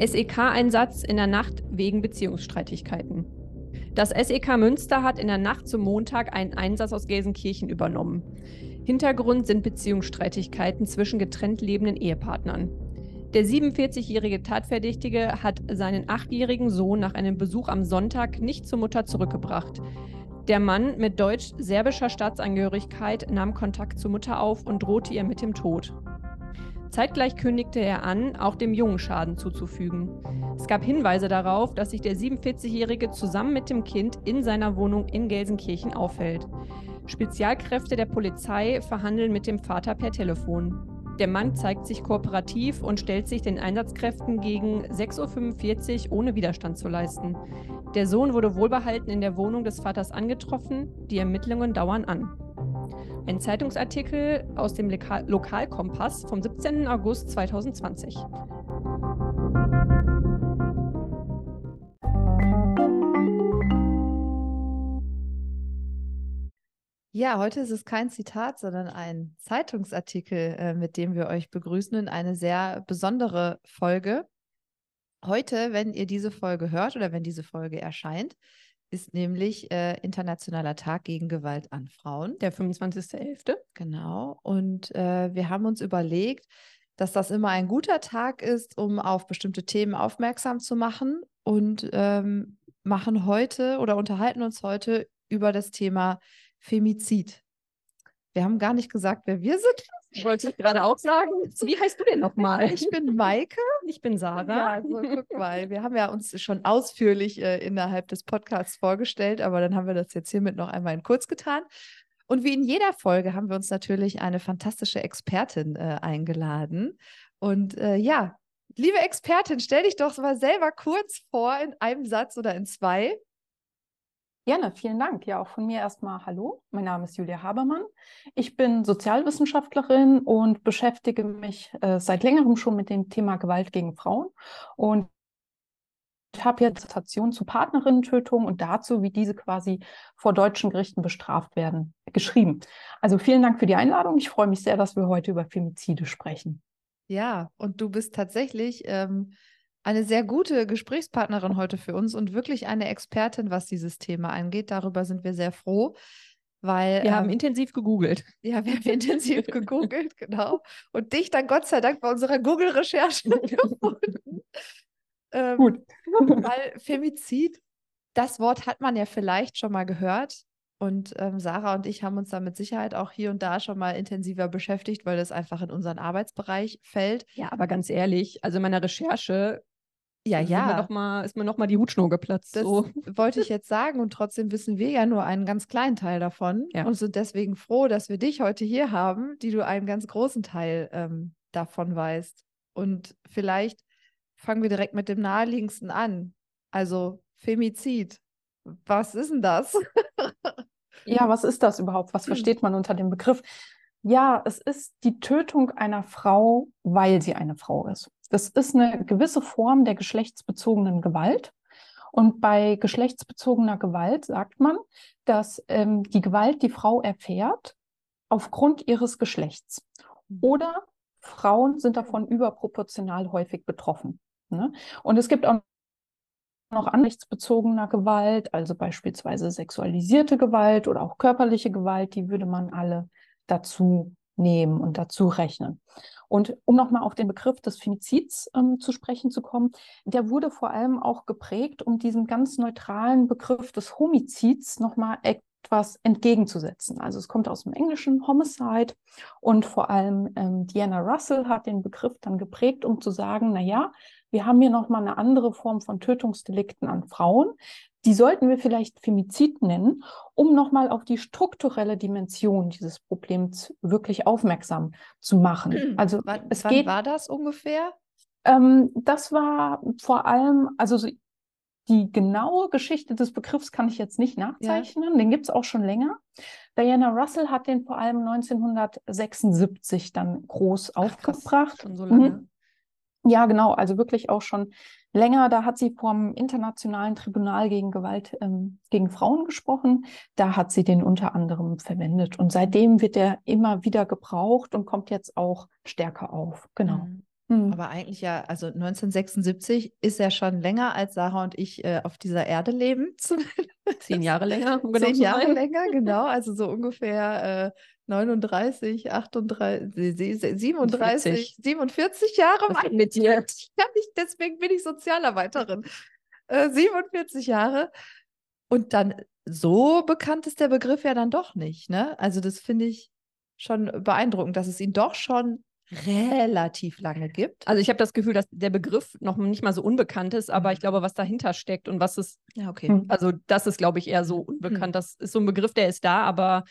SEK-Einsatz in der Nacht wegen Beziehungsstreitigkeiten. Das SEK Münster hat in der Nacht zum Montag einen Einsatz aus Gelsenkirchen übernommen. Hintergrund sind Beziehungsstreitigkeiten zwischen getrennt lebenden Ehepartnern. Der 47-jährige Tatverdächtige hat seinen achtjährigen Sohn nach einem Besuch am Sonntag nicht zur Mutter zurückgebracht. Der Mann mit deutsch-serbischer Staatsangehörigkeit nahm Kontakt zur Mutter auf und drohte ihr mit dem Tod. Zeitgleich kündigte er an, auch dem Jungen Schaden zuzufügen. Es gab Hinweise darauf, dass sich der 47-Jährige zusammen mit dem Kind in seiner Wohnung in Gelsenkirchen aufhält. Spezialkräfte der Polizei verhandeln mit dem Vater per Telefon. Der Mann zeigt sich kooperativ und stellt sich den Einsatzkräften gegen 6.45 Uhr ohne Widerstand zu leisten. Der Sohn wurde wohlbehalten in der Wohnung des Vaters angetroffen. Die Ermittlungen dauern an. Ein Zeitungsartikel aus dem Lokal Lokalkompass vom 17. August 2020. Ja, heute ist es kein Zitat, sondern ein Zeitungsartikel, äh, mit dem wir euch begrüßen in eine sehr besondere Folge. Heute, wenn ihr diese Folge hört oder wenn diese Folge erscheint, ist nämlich äh, Internationaler Tag gegen Gewalt an Frauen. Der 25.11. Genau. Und äh, wir haben uns überlegt, dass das immer ein guter Tag ist, um auf bestimmte Themen aufmerksam zu machen und ähm, machen heute oder unterhalten uns heute über das Thema Femizid. Wir haben gar nicht gesagt, wer wir sind. Wollte ich gerade auch sagen. Wie heißt du denn nochmal? Ich bin Maike. Ich bin Sarah. Ja, also guck mal, wir haben ja uns schon ausführlich äh, innerhalb des Podcasts vorgestellt, aber dann haben wir das jetzt hiermit noch einmal in kurz getan. Und wie in jeder Folge haben wir uns natürlich eine fantastische Expertin äh, eingeladen. Und äh, ja, liebe Expertin, stell dich doch mal selber kurz vor in einem Satz oder in zwei. Gerne, vielen Dank. Ja, auch von mir erstmal Hallo. Mein Name ist Julia Habermann. Ich bin Sozialwissenschaftlerin und beschäftige mich äh, seit längerem schon mit dem Thema Gewalt gegen Frauen und ich habe jetzt Dissertation zu Partnerinnentötung und dazu, wie diese quasi vor deutschen Gerichten bestraft werden, geschrieben. Also vielen Dank für die Einladung. Ich freue mich sehr, dass wir heute über Femizide sprechen. Ja, und du bist tatsächlich ähm, eine sehr gute Gesprächspartnerin heute für uns und wirklich eine Expertin, was dieses Thema angeht. Darüber sind wir sehr froh. Weil, wir ähm, haben intensiv gegoogelt. Ja, wir haben intensiv gegoogelt, genau. Und dich dann Gott sei Dank bei unserer Google-Recherche gefunden. Ähm, Gut. weil Femizid, das Wort hat man ja vielleicht schon mal gehört. Und ähm, Sarah und ich haben uns da mit Sicherheit auch hier und da schon mal intensiver beschäftigt, weil das einfach in unseren Arbeitsbereich fällt. Ja, aber ganz ehrlich, also in meiner Recherche ja, ja. Noch mal, ist mir nochmal die Hutschnur geplatzt. Das so. wollte ich jetzt sagen und trotzdem wissen wir ja nur einen ganz kleinen Teil davon ja. und sind deswegen froh, dass wir dich heute hier haben, die du einen ganz großen Teil ähm, davon weißt. Und vielleicht fangen wir direkt mit dem naheliegendsten an. Also Femizid. Was ist denn das? ja, was ist das überhaupt? Was versteht man unter dem Begriff? Ja, es ist die Tötung einer Frau, weil sie eine Frau ist. Das ist eine gewisse Form der geschlechtsbezogenen Gewalt. Und bei geschlechtsbezogener Gewalt sagt man, dass ähm, die Gewalt die Frau erfährt aufgrund ihres Geschlechts. Mhm. Oder Frauen sind davon überproportional häufig betroffen. Ne? Und es gibt auch noch anrechtsbezogener Gewalt, also beispielsweise sexualisierte Gewalt oder auch körperliche Gewalt, die würde man alle dazu nehmen und dazu rechnen. Und um nochmal auf den Begriff des Femizids ähm, zu sprechen zu kommen, der wurde vor allem auch geprägt, um diesem ganz neutralen Begriff des Homizids nochmal etwas entgegenzusetzen. Also es kommt aus dem englischen Homicide und vor allem ähm, Diana Russell hat den Begriff dann geprägt, um zu sagen, na ja, wir haben hier nochmal eine andere Form von Tötungsdelikten an Frauen, die sollten wir vielleicht Femizid nennen, um nochmal auf die strukturelle Dimension dieses Problems wirklich aufmerksam zu machen. Hm. Also wann, es wann geht, war das ungefähr? Ähm, das war vor allem, also die genaue Geschichte des Begriffs kann ich jetzt nicht nachzeichnen, ja. den gibt es auch schon länger. Diana Russell hat den vor allem 1976 dann groß Ach, aufgebracht. Krass, schon so lange. Mhm. Ja, genau, also wirklich auch schon länger. Da hat sie vom Internationalen Tribunal gegen Gewalt ähm, gegen Frauen gesprochen. Da hat sie den unter anderem verwendet. Und seitdem wird er immer wieder gebraucht und kommt jetzt auch stärker auf. Genau. Mhm. Mhm. Aber eigentlich ja, also 1976 ist ja schon länger, als Sarah und ich äh, auf dieser Erde leben. Zehn Jahre länger. Um genau Zehn Jahre sein. länger, genau. Also so ungefähr äh, 39, 38, 37, 47 Jahre. Was mit dir? Ja, nicht, deswegen bin ich Sozialarbeiterin. Äh, 47 Jahre. Und dann so bekannt ist der Begriff ja dann doch nicht. Ne? Also das finde ich schon beeindruckend, dass es ihn doch schon relativ lange gibt. Also ich habe das Gefühl, dass der Begriff noch nicht mal so unbekannt ist, aber ich mhm. glaube, was dahinter steckt und was es, ja, okay. Hm. Also das ist, glaube ich, eher so unbekannt. Das ist so ein Begriff, der ist da, aber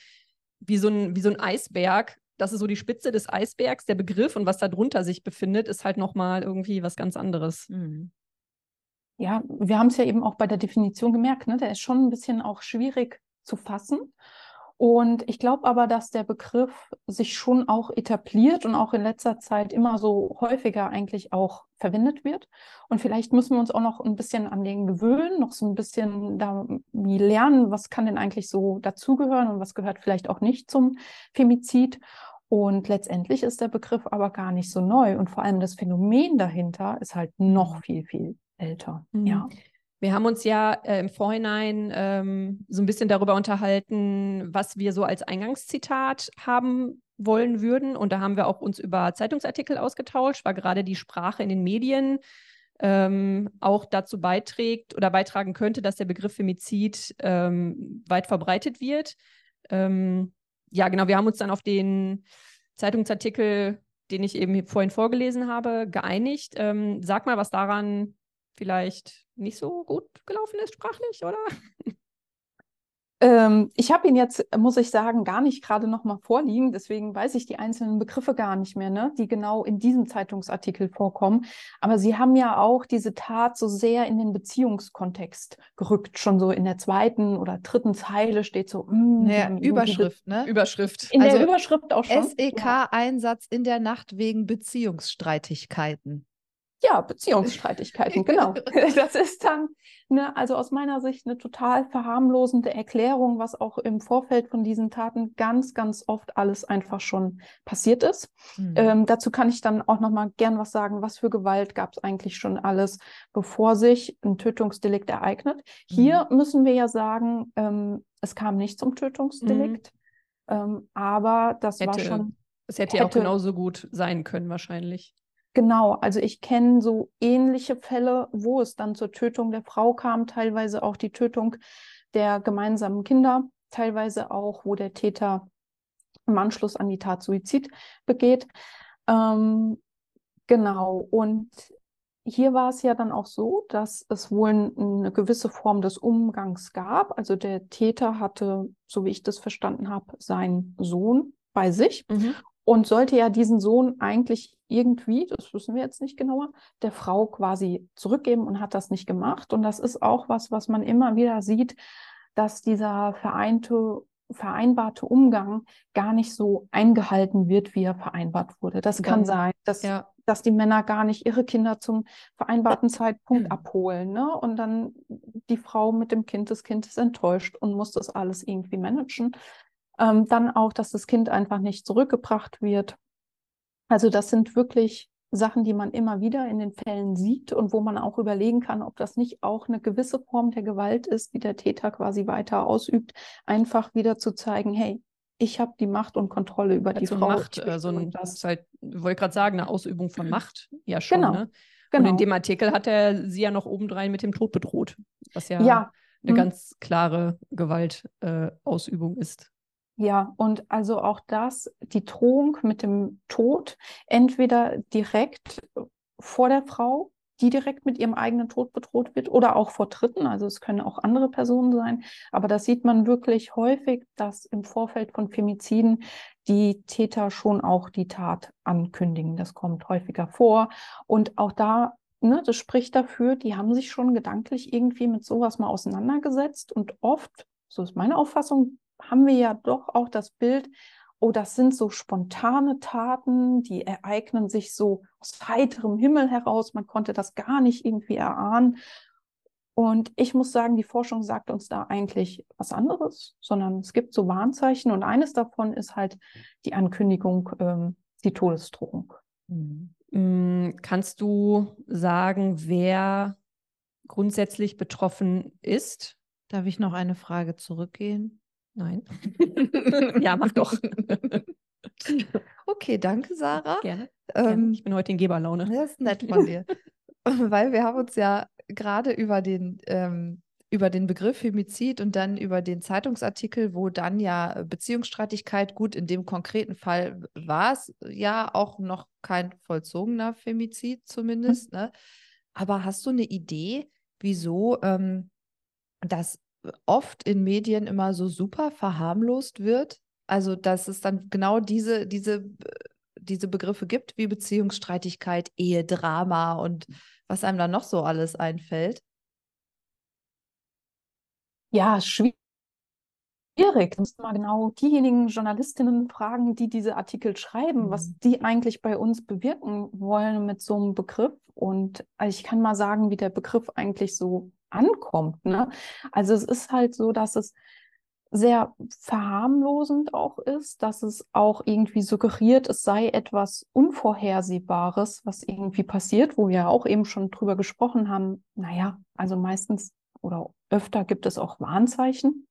wie so ein, wie so ein Eisberg, das ist so die Spitze des Eisbergs, der Begriff und was da drunter sich befindet, ist halt nochmal irgendwie was ganz anderes. Mhm. Ja, wir haben es ja eben auch bei der Definition gemerkt, ne? der ist schon ein bisschen auch schwierig zu fassen. Und ich glaube aber, dass der Begriff sich schon auch etabliert und auch in letzter Zeit immer so häufiger eigentlich auch verwendet wird. Und vielleicht müssen wir uns auch noch ein bisschen an den gewöhnen, noch so ein bisschen da wie lernen, was kann denn eigentlich so dazugehören und was gehört vielleicht auch nicht zum Femizid. Und letztendlich ist der Begriff aber gar nicht so neu. Und vor allem das Phänomen dahinter ist halt noch viel, viel älter. Mhm. Ja. Wir haben uns ja äh, im Vorhinein ähm, so ein bisschen darüber unterhalten, was wir so als Eingangszitat haben wollen würden. Und da haben wir auch uns über Zeitungsartikel ausgetauscht, weil gerade die Sprache in den Medien ähm, auch dazu beiträgt oder beitragen könnte, dass der Begriff Femizid ähm, weit verbreitet wird. Ähm, ja, genau, wir haben uns dann auf den Zeitungsartikel, den ich eben vorhin vorgelesen habe, geeinigt. Ähm, sag mal, was daran vielleicht nicht so gut gelaufen ist sprachlich, oder? Ähm, ich habe ihn jetzt, muss ich sagen, gar nicht gerade noch mal vorliegen. Deswegen weiß ich die einzelnen Begriffe gar nicht mehr, ne, die genau in diesem Zeitungsartikel vorkommen. Aber Sie haben ja auch diese Tat so sehr in den Beziehungskontext gerückt. Schon so in der zweiten oder dritten Zeile steht so mh, mm, ja, Überschrift, ne? Überschrift. In also der Überschrift auch schon. SEK-Einsatz in der Nacht wegen Beziehungsstreitigkeiten. Ja, Beziehungsstreitigkeiten, genau. Das ist dann, ne, also aus meiner Sicht eine total verharmlosende Erklärung, was auch im Vorfeld von diesen Taten ganz, ganz oft alles einfach schon passiert ist. Mhm. Ähm, dazu kann ich dann auch noch mal gern was sagen, was für Gewalt gab es eigentlich schon alles, bevor sich ein Tötungsdelikt ereignet. Hier mhm. müssen wir ja sagen, ähm, es kam nicht zum Tötungsdelikt, mhm. ähm, aber das hätte, war schon. Es hätte ja auch genauso gut sein können, wahrscheinlich. Genau, also ich kenne so ähnliche Fälle, wo es dann zur Tötung der Frau kam, teilweise auch die Tötung der gemeinsamen Kinder, teilweise auch, wo der Täter im Anschluss an die Tat Suizid begeht. Ähm, genau, und hier war es ja dann auch so, dass es wohl eine gewisse Form des Umgangs gab. Also der Täter hatte, so wie ich das verstanden habe, seinen Sohn bei sich mhm und sollte ja diesen Sohn eigentlich irgendwie, das wissen wir jetzt nicht genauer, der Frau quasi zurückgeben und hat das nicht gemacht. Und das ist auch was, was man immer wieder sieht, dass dieser vereinte, vereinbarte Umgang gar nicht so eingehalten wird, wie er vereinbart wurde. Das kann sein, dass, ja. dass die Männer gar nicht ihre Kinder zum vereinbarten Zeitpunkt mhm. abholen. Ne? Und dann die Frau mit dem Kind, das Kind ist enttäuscht und muss das alles irgendwie managen. Ähm, dann auch, dass das Kind einfach nicht zurückgebracht wird. Also das sind wirklich Sachen, die man immer wieder in den Fällen sieht und wo man auch überlegen kann, ob das nicht auch eine gewisse Form der Gewalt ist, die der Täter quasi weiter ausübt, einfach wieder zu zeigen, hey, ich habe die Macht und Kontrolle über die so Frau. Macht, äh, so ein, das ist halt, wollte gerade sagen, eine Ausübung von Macht, ja schon. Genau. Ne? Genau. Und in dem Artikel hat er sie ja noch obendrein mit dem Tod bedroht, was ja, ja. eine mhm. ganz klare Gewaltausübung äh, ist. Ja, und also auch das, die Drohung mit dem Tod, entweder direkt vor der Frau, die direkt mit ihrem eigenen Tod bedroht wird, oder auch vor Dritten, also es können auch andere Personen sein. Aber das sieht man wirklich häufig, dass im Vorfeld von Femiziden die Täter schon auch die Tat ankündigen. Das kommt häufiger vor. Und auch da Ne, das spricht dafür, die haben sich schon gedanklich irgendwie mit sowas mal auseinandergesetzt und oft, so ist meine Auffassung, haben wir ja doch auch das Bild, oh, das sind so spontane Taten, die ereignen sich so aus heiterem Himmel heraus, man konnte das gar nicht irgendwie erahnen. Und ich muss sagen, die Forschung sagt uns da eigentlich was anderes, sondern es gibt so Warnzeichen und eines davon ist halt die Ankündigung, ähm, die Todesdrohung. Mhm. Mm, kannst du sagen, wer grundsätzlich betroffen ist? Darf ich noch eine Frage zurückgehen? Nein. ja, mach doch. okay, danke, Sarah. Gerne. Ähm, ich bin heute in Geberlaune. Das ist nett von dir. Weil wir haben uns ja gerade über den, ähm, über den Begriff Femizid und dann über den Zeitungsartikel, wo dann ja Beziehungsstreitigkeit, gut, in dem konkreten Fall war es ja auch noch kein vollzogener Femizid zumindest. Mhm. Ne? Aber hast du eine Idee, wieso ähm, das oft in Medien immer so super verharmlost wird? Also, dass es dann genau diese, diese, diese Begriffe gibt, wie Beziehungsstreitigkeit, Ehedrama und was einem dann noch so alles einfällt. Ja, schwierig. Du musst mal genau diejenigen Journalistinnen fragen, die diese Artikel schreiben, mhm. was die eigentlich bei uns bewirken wollen mit so einem Begriff. Und ich kann mal sagen, wie der Begriff eigentlich so ankommt. Ne? Also es ist halt so, dass es sehr verharmlosend auch ist, dass es auch irgendwie suggeriert, es sei etwas Unvorhersehbares, was irgendwie passiert, wo wir auch eben schon drüber gesprochen haben. Naja, also meistens oder öfter gibt es auch Warnzeichen.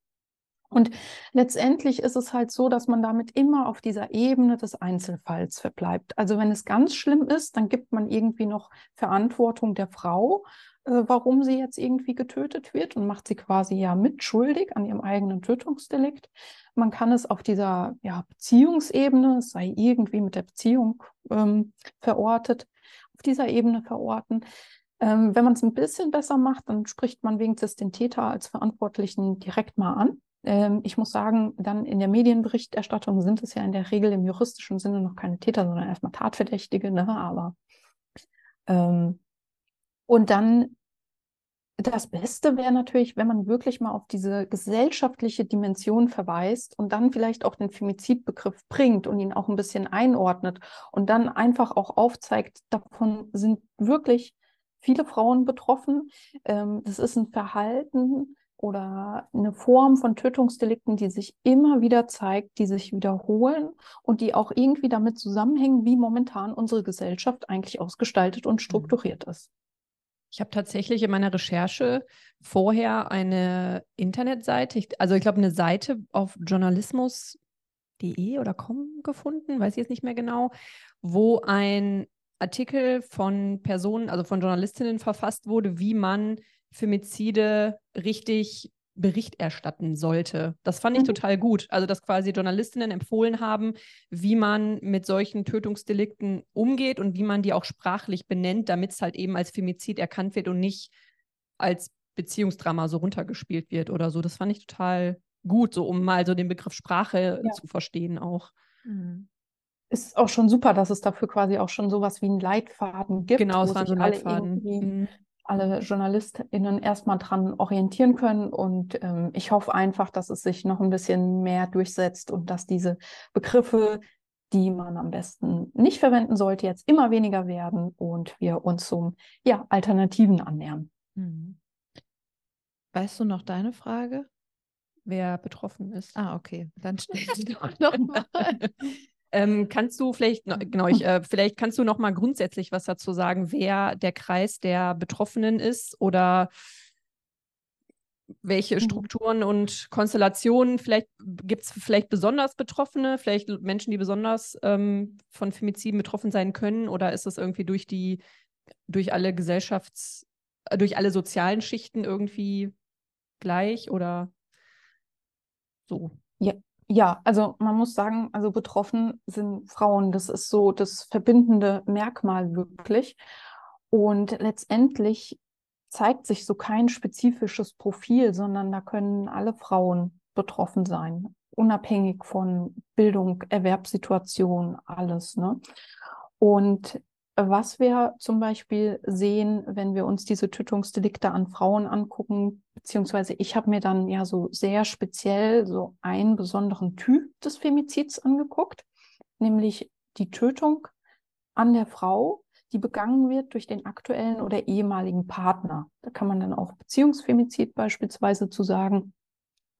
Und letztendlich ist es halt so, dass man damit immer auf dieser Ebene des Einzelfalls verbleibt. Also wenn es ganz schlimm ist, dann gibt man irgendwie noch Verantwortung der Frau warum sie jetzt irgendwie getötet wird und macht sie quasi ja mitschuldig an ihrem eigenen Tötungsdelikt. Man kann es auf dieser ja, Beziehungsebene, es sei irgendwie mit der Beziehung ähm, verortet, auf dieser Ebene verorten. Ähm, wenn man es ein bisschen besser macht, dann spricht man wenigstens den Täter als Verantwortlichen direkt mal an. Ähm, ich muss sagen, dann in der Medienberichterstattung sind es ja in der Regel im juristischen Sinne noch keine Täter, sondern erstmal Tatverdächtige, ne? aber ähm, und dann das Beste wäre natürlich, wenn man wirklich mal auf diese gesellschaftliche Dimension verweist und dann vielleicht auch den Femizidbegriff bringt und ihn auch ein bisschen einordnet und dann einfach auch aufzeigt, davon sind wirklich viele Frauen betroffen. Ähm, das ist ein Verhalten oder eine Form von Tötungsdelikten, die sich immer wieder zeigt, die sich wiederholen und die auch irgendwie damit zusammenhängen, wie momentan unsere Gesellschaft eigentlich ausgestaltet und mhm. strukturiert ist. Ich habe tatsächlich in meiner Recherche vorher eine Internetseite, also ich glaube eine Seite auf journalismus.de oder com gefunden, weiß ich jetzt nicht mehr genau, wo ein Artikel von Personen, also von Journalistinnen verfasst wurde, wie man Femizide richtig Bericht erstatten sollte. Das fand ich mhm. total gut. Also, dass quasi Journalistinnen empfohlen haben, wie man mit solchen Tötungsdelikten umgeht und wie man die auch sprachlich benennt, damit es halt eben als Femizid erkannt wird und nicht als Beziehungsdrama so runtergespielt wird oder so. Das fand ich total gut, so um mal so den Begriff Sprache ja. zu verstehen auch. Mhm. Ist auch schon super, dass es dafür quasi auch schon sowas wie einen Leitfaden gibt. Genau, es war so ein Leitfaden. Mhm alle JournalistInnen erstmal dran orientieren können. Und ähm, ich hoffe einfach, dass es sich noch ein bisschen mehr durchsetzt und dass diese Begriffe, die man am besten nicht verwenden sollte, jetzt immer weniger werden und wir uns zum ja, Alternativen annähern. Mhm. Weißt du noch deine Frage? Wer betroffen ist. Ah, okay. Dann stell sie doch nochmal. Ähm, kannst du vielleicht, genau, ich, äh, vielleicht kannst du noch mal grundsätzlich was dazu sagen, wer der Kreis der Betroffenen ist oder welche mhm. Strukturen und Konstellationen, vielleicht gibt es vielleicht besonders Betroffene, vielleicht Menschen, die besonders ähm, von Femiziden betroffen sein können, oder ist das irgendwie durch die, durch alle Gesellschafts-, äh, durch alle sozialen Schichten irgendwie gleich oder so? Ja, ja, also man muss sagen, also betroffen sind Frauen. Das ist so das verbindende Merkmal wirklich. Und letztendlich zeigt sich so kein spezifisches Profil, sondern da können alle Frauen betroffen sein, unabhängig von Bildung, Erwerbssituation, alles. Ne? Und was wir zum Beispiel sehen, wenn wir uns diese Tötungsdelikte an Frauen angucken, beziehungsweise ich habe mir dann ja so sehr speziell so einen besonderen Typ des Femizids angeguckt, nämlich die Tötung an der Frau, die begangen wird durch den aktuellen oder ehemaligen Partner. Da kann man dann auch Beziehungsfemizid beispielsweise zu sagen.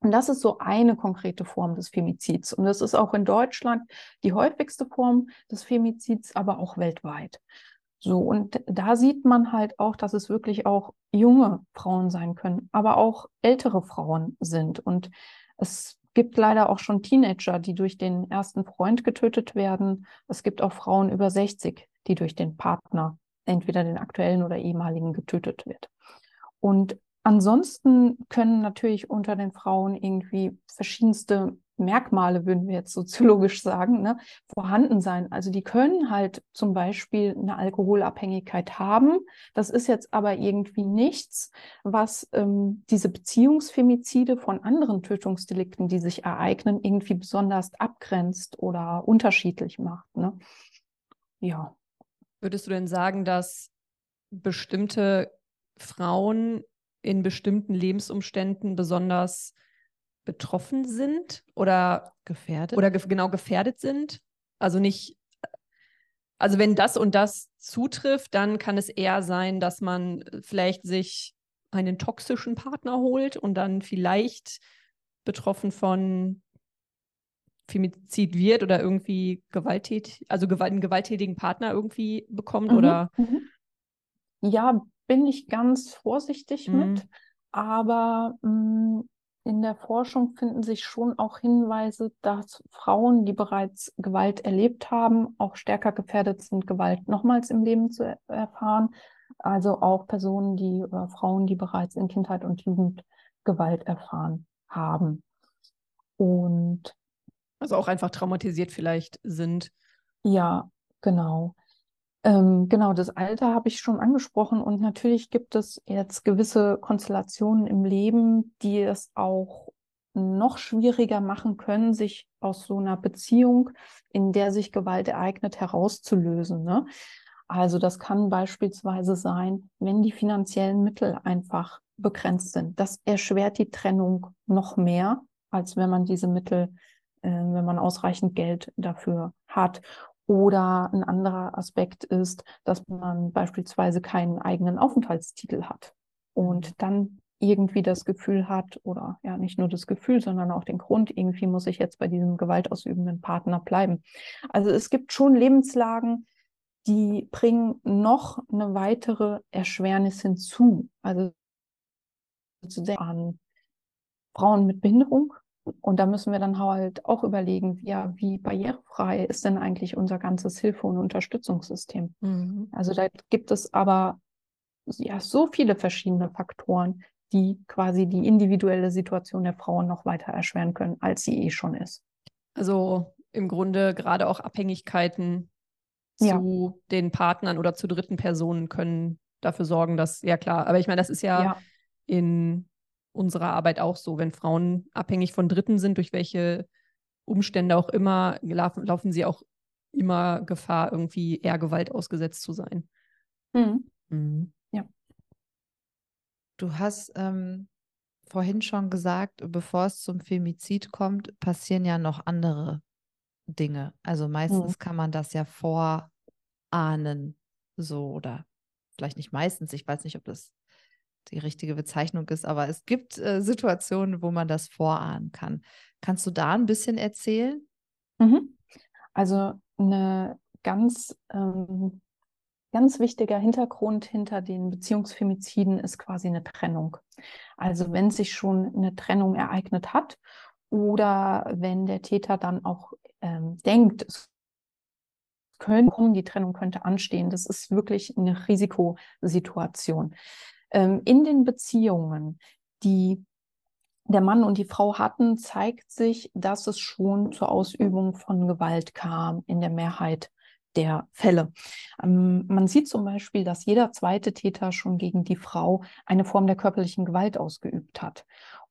Und das ist so eine konkrete Form des Femizids. Und das ist auch in Deutschland die häufigste Form des Femizids, aber auch weltweit. So, und da sieht man halt auch, dass es wirklich auch junge Frauen sein können, aber auch ältere Frauen sind. Und es gibt leider auch schon Teenager, die durch den ersten Freund getötet werden. Es gibt auch Frauen über 60, die durch den Partner, entweder den aktuellen oder ehemaligen, getötet wird. Und Ansonsten können natürlich unter den Frauen irgendwie verschiedenste Merkmale, würden wir jetzt soziologisch sagen, ne, vorhanden sein. Also die können halt zum Beispiel eine Alkoholabhängigkeit haben. Das ist jetzt aber irgendwie nichts, was ähm, diese Beziehungsfemizide von anderen Tötungsdelikten, die sich ereignen, irgendwie besonders abgrenzt oder unterschiedlich macht. Ne? Ja. Würdest du denn sagen, dass bestimmte Frauen in bestimmten Lebensumständen besonders betroffen sind oder gefährdet oder ge genau gefährdet sind. Also nicht, also wenn das und das zutrifft, dann kann es eher sein, dass man vielleicht sich einen toxischen Partner holt und dann vielleicht betroffen von Femizid wird oder irgendwie gewalttätig, also einen gewalttätigen Partner irgendwie bekommt mhm, oder mhm. ja, bin ich ganz vorsichtig mhm. mit, aber mh, mm, in der Forschung finden sich schon auch Hinweise, dass Frauen, die bereits Gewalt erlebt haben, auch stärker gefährdet sind, Gewalt nochmals im Leben zu er erfahren. Also auch Personen, die oder Frauen, die bereits in Kindheit und Jugend Gewalt erfahren haben. Und also auch einfach traumatisiert vielleicht sind. Ja, genau. Ähm, genau, das Alter habe ich schon angesprochen und natürlich gibt es jetzt gewisse Konstellationen im Leben, die es auch noch schwieriger machen können, sich aus so einer Beziehung, in der sich Gewalt ereignet, herauszulösen. Ne? Also das kann beispielsweise sein, wenn die finanziellen Mittel einfach begrenzt sind. Das erschwert die Trennung noch mehr, als wenn man diese Mittel, äh, wenn man ausreichend Geld dafür hat. Oder ein anderer Aspekt ist, dass man beispielsweise keinen eigenen Aufenthaltstitel hat und mhm. dann irgendwie das Gefühl hat, oder ja, nicht nur das Gefühl, sondern auch den Grund, irgendwie muss ich jetzt bei diesem gewaltausübenden Partner bleiben. Also es gibt schon Lebenslagen, die bringen noch eine weitere Erschwernis hinzu. Also an Frauen mit Behinderung, und da müssen wir dann halt auch überlegen, ja, wie barrierefrei ist denn eigentlich unser ganzes Hilfe- und Unterstützungssystem? Mhm. Also da gibt es aber ja so viele verschiedene Faktoren, die quasi die individuelle Situation der Frauen noch weiter erschweren können, als sie eh schon ist. Also im Grunde gerade auch Abhängigkeiten ja. zu den Partnern oder zu dritten Personen können dafür sorgen, dass, ja klar, aber ich meine, das ist ja, ja. in unserer Arbeit auch so. Wenn Frauen abhängig von Dritten sind, durch welche Umstände auch immer, laufen, laufen sie auch immer Gefahr, irgendwie eher Gewalt ausgesetzt zu sein. Mhm. Mhm. Ja. Du hast ähm, vorhin schon gesagt, bevor es zum Femizid kommt, passieren ja noch andere Dinge. Also meistens mhm. kann man das ja vorahnen, so oder vielleicht nicht meistens. Ich weiß nicht, ob das die richtige Bezeichnung ist, aber es gibt äh, Situationen, wo man das vorahnen kann. Kannst du da ein bisschen erzählen? Mhm. Also eine ganz, ähm, ganz wichtiger Hintergrund hinter den Beziehungsfemiziden ist quasi eine Trennung. Also wenn sich schon eine Trennung ereignet hat oder wenn der Täter dann auch ähm, denkt, es könnte, die Trennung könnte anstehen, das ist wirklich eine Risikosituation ähm, in den Beziehungen, die der Mann und die Frau hatten, zeigt sich, dass es schon zur Ausübung von Gewalt kam in der Mehrheit der Fälle. Ähm, man sieht zum Beispiel, dass jeder zweite Täter schon gegen die Frau eine Form der körperlichen Gewalt ausgeübt hat.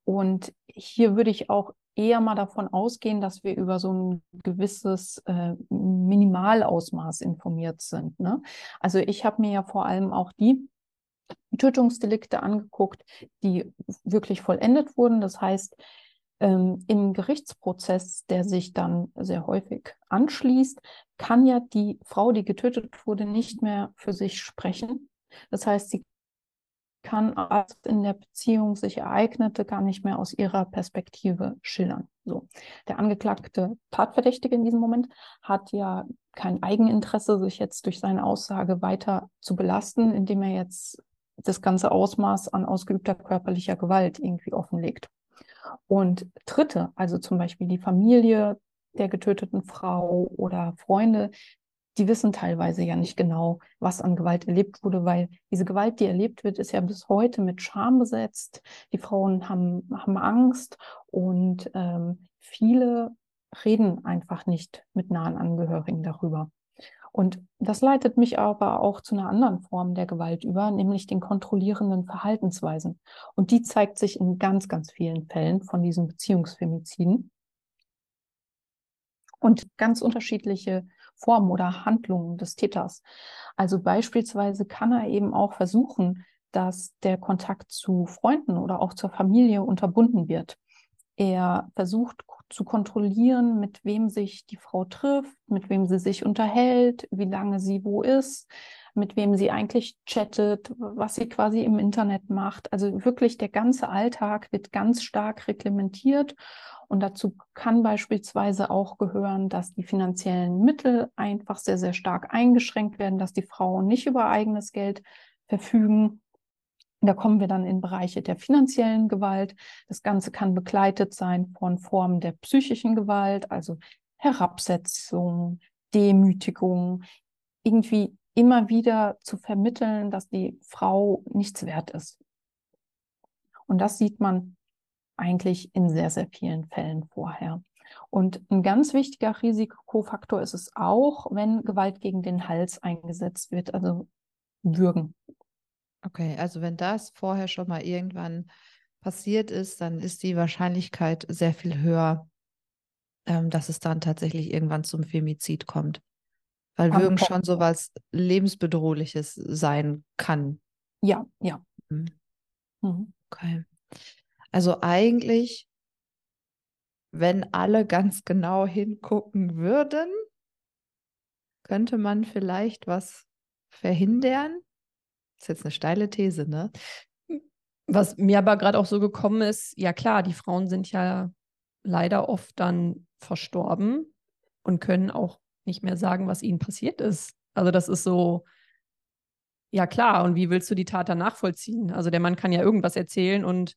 Und hier würde ich auch eher mal davon ausgehen, dass wir über so ein gewisses äh, Minimalausmaß informiert sind. Ne? Also ich habe mir ja vor allem auch die Tötungsdelikte angeguckt, die wirklich vollendet wurden. Das heißt, ähm, im Gerichtsprozess, der sich dann sehr häufig anschließt, kann ja die Frau, die getötet wurde, nicht mehr für sich sprechen. Das heißt, sie kann alles in der Beziehung sich ereignete gar nicht mehr aus ihrer Perspektive schildern. So. Der angeklagte Tatverdächtige in diesem Moment hat ja kein Eigeninteresse, sich jetzt durch seine Aussage weiter zu belasten, indem er jetzt das ganze Ausmaß an ausgeübter körperlicher Gewalt irgendwie offenlegt. Und Dritte, also zum Beispiel die Familie der getöteten Frau oder Freunde, die wissen teilweise ja nicht genau, was an Gewalt erlebt wurde, weil diese Gewalt, die erlebt wird, ist ja bis heute mit Scham besetzt. Die Frauen haben, haben Angst und ähm, viele reden einfach nicht mit nahen Angehörigen darüber. Und das leitet mich aber auch zu einer anderen Form der Gewalt über, nämlich den kontrollierenden Verhaltensweisen. Und die zeigt sich in ganz, ganz vielen Fällen von diesen Beziehungsfemiziden. Und ganz unterschiedliche Formen oder Handlungen des Täters. Also beispielsweise kann er eben auch versuchen, dass der Kontakt zu Freunden oder auch zur Familie unterbunden wird. Er versucht zu kontrollieren, mit wem sich die Frau trifft, mit wem sie sich unterhält, wie lange sie wo ist, mit wem sie eigentlich chattet, was sie quasi im Internet macht. Also wirklich der ganze Alltag wird ganz stark reglementiert und dazu kann beispielsweise auch gehören, dass die finanziellen Mittel einfach sehr, sehr stark eingeschränkt werden, dass die Frauen nicht über eigenes Geld verfügen. Da kommen wir dann in Bereiche der finanziellen Gewalt. Das Ganze kann begleitet sein von Formen der psychischen Gewalt, also Herabsetzung, Demütigung, irgendwie immer wieder zu vermitteln, dass die Frau nichts wert ist. Und das sieht man eigentlich in sehr, sehr vielen Fällen vorher. Und ein ganz wichtiger Risikofaktor ist es auch, wenn Gewalt gegen den Hals eingesetzt wird, also Würgen. Okay, also wenn das vorher schon mal irgendwann passiert ist, dann ist die Wahrscheinlichkeit sehr viel höher, ähm, dass es dann tatsächlich irgendwann zum Femizid kommt. Weil Aber Würgen schon so was lebensbedrohliches sein kann. Ja, ja. Mhm. mhm. Okay. Also eigentlich, wenn alle ganz genau hingucken würden, könnte man vielleicht was verhindern. Das ist jetzt eine steile These, ne? Was mir aber gerade auch so gekommen ist, ja klar, die Frauen sind ja leider oft dann verstorben und können auch nicht mehr sagen, was ihnen passiert ist. Also das ist so, ja klar, und wie willst du die Tat dann nachvollziehen? Also der Mann kann ja irgendwas erzählen und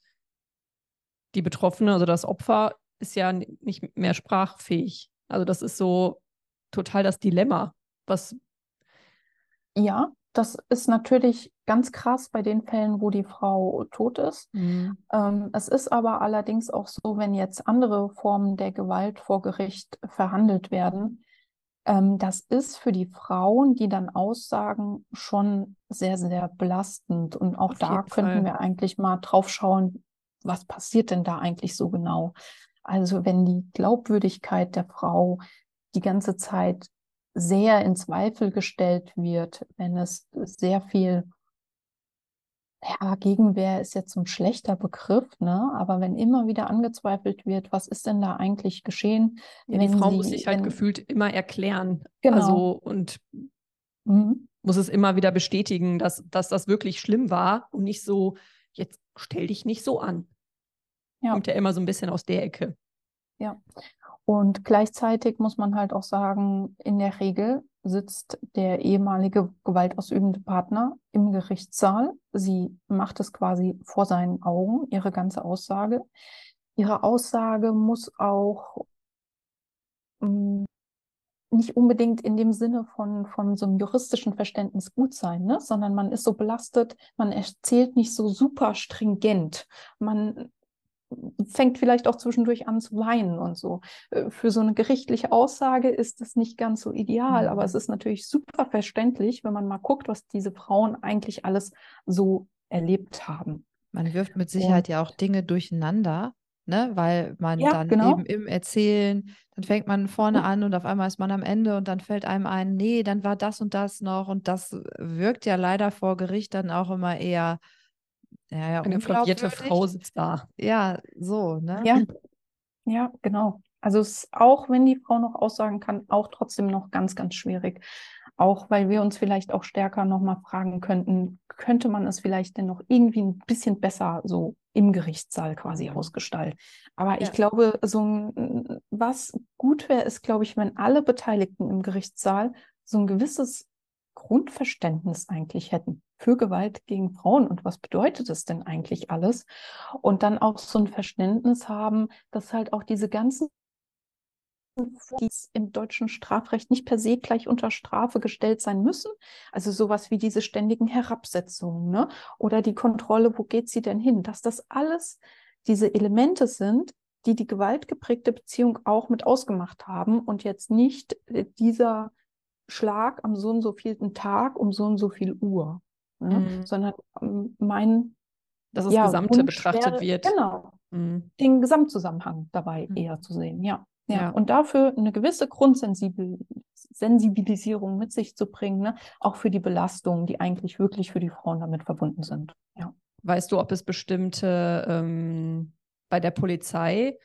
die Betroffene, also das Opfer, ist ja nicht mehr sprachfähig. Also das ist so total das Dilemma, was. Ja, das ist natürlich ganz krass bei den Fällen, wo die Frau tot ist. Mhm. Ähm, es ist aber allerdings auch so, wenn jetzt andere Formen der Gewalt vor Gericht verhandelt werden, ähm, das ist für die Frauen, die dann aussagen, schon sehr, sehr belastend. Und auch Auf da könnten Fall. wir eigentlich mal drauf schauen, was passiert denn da eigentlich so genau? Also wenn die Glaubwürdigkeit der Frau die ganze Zeit sehr in Zweifel gestellt wird, wenn es sehr viel, ja, Gegenwehr ist jetzt ein schlechter Begriff, ne? aber wenn immer wieder angezweifelt wird, was ist denn da eigentlich geschehen? Ja, die Frau sie, muss sich halt wenn, gefühlt immer erklären. Genau. Also und mhm. muss es immer wieder bestätigen, dass, dass das wirklich schlimm war und nicht so, jetzt stell dich nicht so an. Ja. Kommt ja immer so ein bisschen aus der Ecke. Ja. Und gleichzeitig muss man halt auch sagen, in der Regel sitzt der ehemalige gewaltausübende Partner im Gerichtssaal. Sie macht es quasi vor seinen Augen, ihre ganze Aussage. Ihre Aussage muss auch mm, nicht unbedingt in dem Sinne von, von so einem juristischen Verständnis gut sein, ne? sondern man ist so belastet, man erzählt nicht so super stringent. Man fängt vielleicht auch zwischendurch an zu weinen und so. Äh, für so eine gerichtliche Aussage ist das nicht ganz so ideal, mhm. aber es ist natürlich super verständlich, wenn man mal guckt, was diese Frauen eigentlich alles so erlebt haben. Man wirft mit Sicherheit und, ja auch Dinge durcheinander, ne? weil man ja, dann genau. eben im Erzählen, dann fängt man vorne an und auf einmal ist man am Ende und dann fällt einem ein, nee, dann war das und das noch und das wirkt ja leider vor Gericht dann auch immer eher ja, ja, Eine verwirrte Frau sitzt da. Ja, so, ne? Ja, ja genau. Also es ist auch, wenn die Frau noch aussagen kann, auch trotzdem noch ganz, ganz schwierig. auch weil wir uns vielleicht auch stärker nochmal fragen könnten, könnte man es vielleicht denn noch irgendwie ein bisschen besser so im Gerichtssaal quasi ausgestalten. Aber ja. ich glaube, so ein, was gut wäre, ist, glaube ich, wenn alle Beteiligten im Gerichtssaal so ein gewisses Grundverständnis eigentlich hätten für Gewalt gegen Frauen und was bedeutet es denn eigentlich alles? Und dann auch so ein Verständnis haben, dass halt auch diese ganzen die im deutschen Strafrecht nicht per se gleich unter Strafe gestellt sein müssen. Also sowas wie diese ständigen Herabsetzungen ne? oder die Kontrolle, wo geht sie denn hin? Dass das alles diese Elemente sind, die die gewaltgeprägte Beziehung auch mit ausgemacht haben und jetzt nicht äh, dieser Schlag am so und so vielen Tag um so und so viel Uhr, ne? mhm. sondern ähm, mein dass das ja, Gesamte Wunsch betrachtet wäre, wird. Genau. Mhm. Den Gesamtzusammenhang dabei mhm. eher zu sehen, ja. Ja, ja, und dafür eine gewisse Grundsensibilisierung mit sich zu bringen, ne? auch für die Belastungen, die eigentlich wirklich für die Frauen damit verbunden sind. Ja. Weißt du, ob es bestimmte ähm, bei der Polizei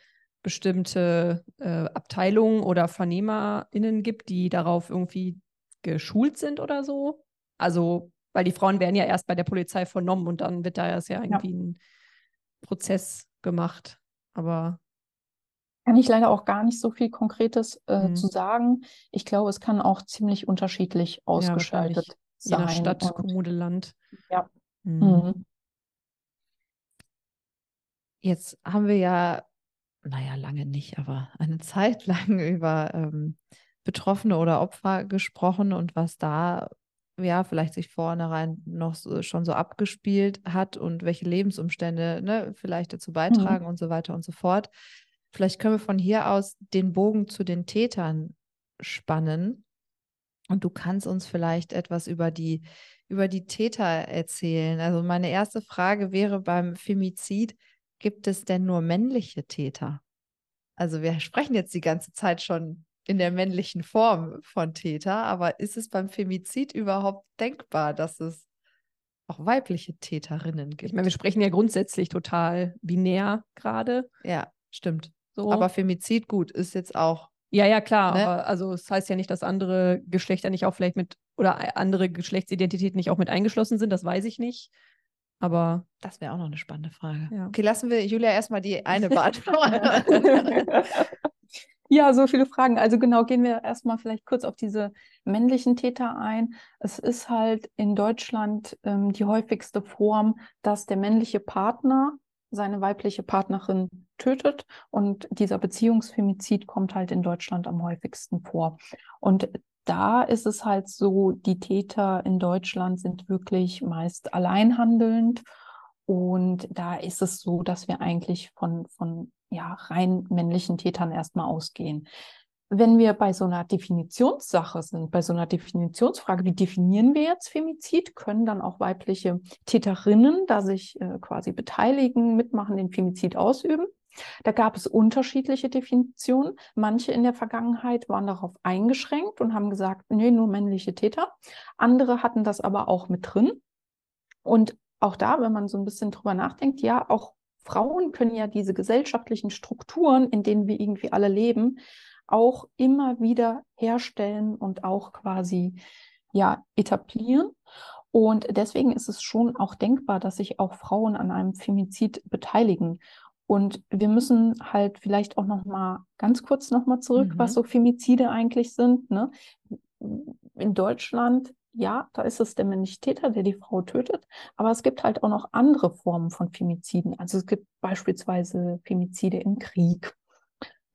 bestimmte äh, Abteilungen oder VernehmerInnen gibt, die darauf irgendwie geschult sind oder so? Also, weil die Frauen werden ja erst bei der Polizei vernommen und dann wird da ja irgendwie ja. ein Prozess gemacht. Aber kann ich leider auch gar nicht so viel Konkretes äh, mhm. zu sagen. Ich glaube, es kann auch ziemlich unterschiedlich ausgestaltet ja, sein. Je nach Stadt, und, Kommune, Land. Ja. Mhm. Mhm. Jetzt haben wir ja, naja, lange nicht, aber eine Zeit lang über ähm, Betroffene oder Opfer gesprochen und was da ja vielleicht sich vornherein noch so, schon so abgespielt hat und welche Lebensumstände ne, vielleicht dazu mhm. beitragen und so weiter und so fort. Vielleicht können wir von hier aus den Bogen zu den Tätern spannen. Und du kannst uns vielleicht etwas über die, über die Täter erzählen. Also meine erste Frage wäre beim Femizid, gibt es denn nur männliche Täter? Also wir sprechen jetzt die ganze Zeit schon in der männlichen Form von Täter, aber ist es beim Femizid überhaupt denkbar, dass es auch weibliche Täterinnen gibt? Ich meine, wir sprechen ja grundsätzlich total binär gerade. Ja, stimmt. So. Aber Femizid, gut, ist jetzt auch. Ja, ja, klar. Ne? Aber also es das heißt ja nicht, dass andere Geschlechter nicht auch vielleicht mit oder andere Geschlechtsidentitäten nicht auch mit eingeschlossen sind, das weiß ich nicht. Aber. Das wäre auch noch eine spannende Frage. Ja. Okay, lassen wir Julia erstmal die eine beantworten. Ja, so viele Fragen. Also genau, gehen wir erstmal vielleicht kurz auf diese männlichen Täter ein. Es ist halt in Deutschland ähm, die häufigste Form, dass der männliche Partner seine weibliche Partnerin tötet. Und dieser Beziehungsfemizid kommt halt in Deutschland am häufigsten vor. Und da ist es halt so, die Täter in Deutschland sind wirklich meist alleinhandelnd. Und da ist es so, dass wir eigentlich von, von ja, rein männlichen Tätern erstmal ausgehen wenn wir bei so einer Definitionssache sind, bei so einer Definitionsfrage, wie definieren wir jetzt Femizid, können dann auch weibliche Täterinnen da sich äh, quasi beteiligen, mitmachen, den Femizid ausüben. Da gab es unterschiedliche Definitionen. Manche in der Vergangenheit waren darauf eingeschränkt und haben gesagt, nee, nur männliche Täter. Andere hatten das aber auch mit drin. Und auch da, wenn man so ein bisschen drüber nachdenkt, ja, auch Frauen können ja diese gesellschaftlichen Strukturen, in denen wir irgendwie alle leben, auch immer wieder herstellen und auch quasi ja etablieren. Und deswegen ist es schon auch denkbar, dass sich auch Frauen an einem Femizid beteiligen. Und wir müssen halt vielleicht auch noch mal ganz kurz noch mal zurück, mhm. was so Femizide eigentlich sind. Ne? In Deutschland, ja, da ist es der männliche Täter, der die Frau tötet. Aber es gibt halt auch noch andere Formen von Femiziden. Also es gibt beispielsweise Femizide im Krieg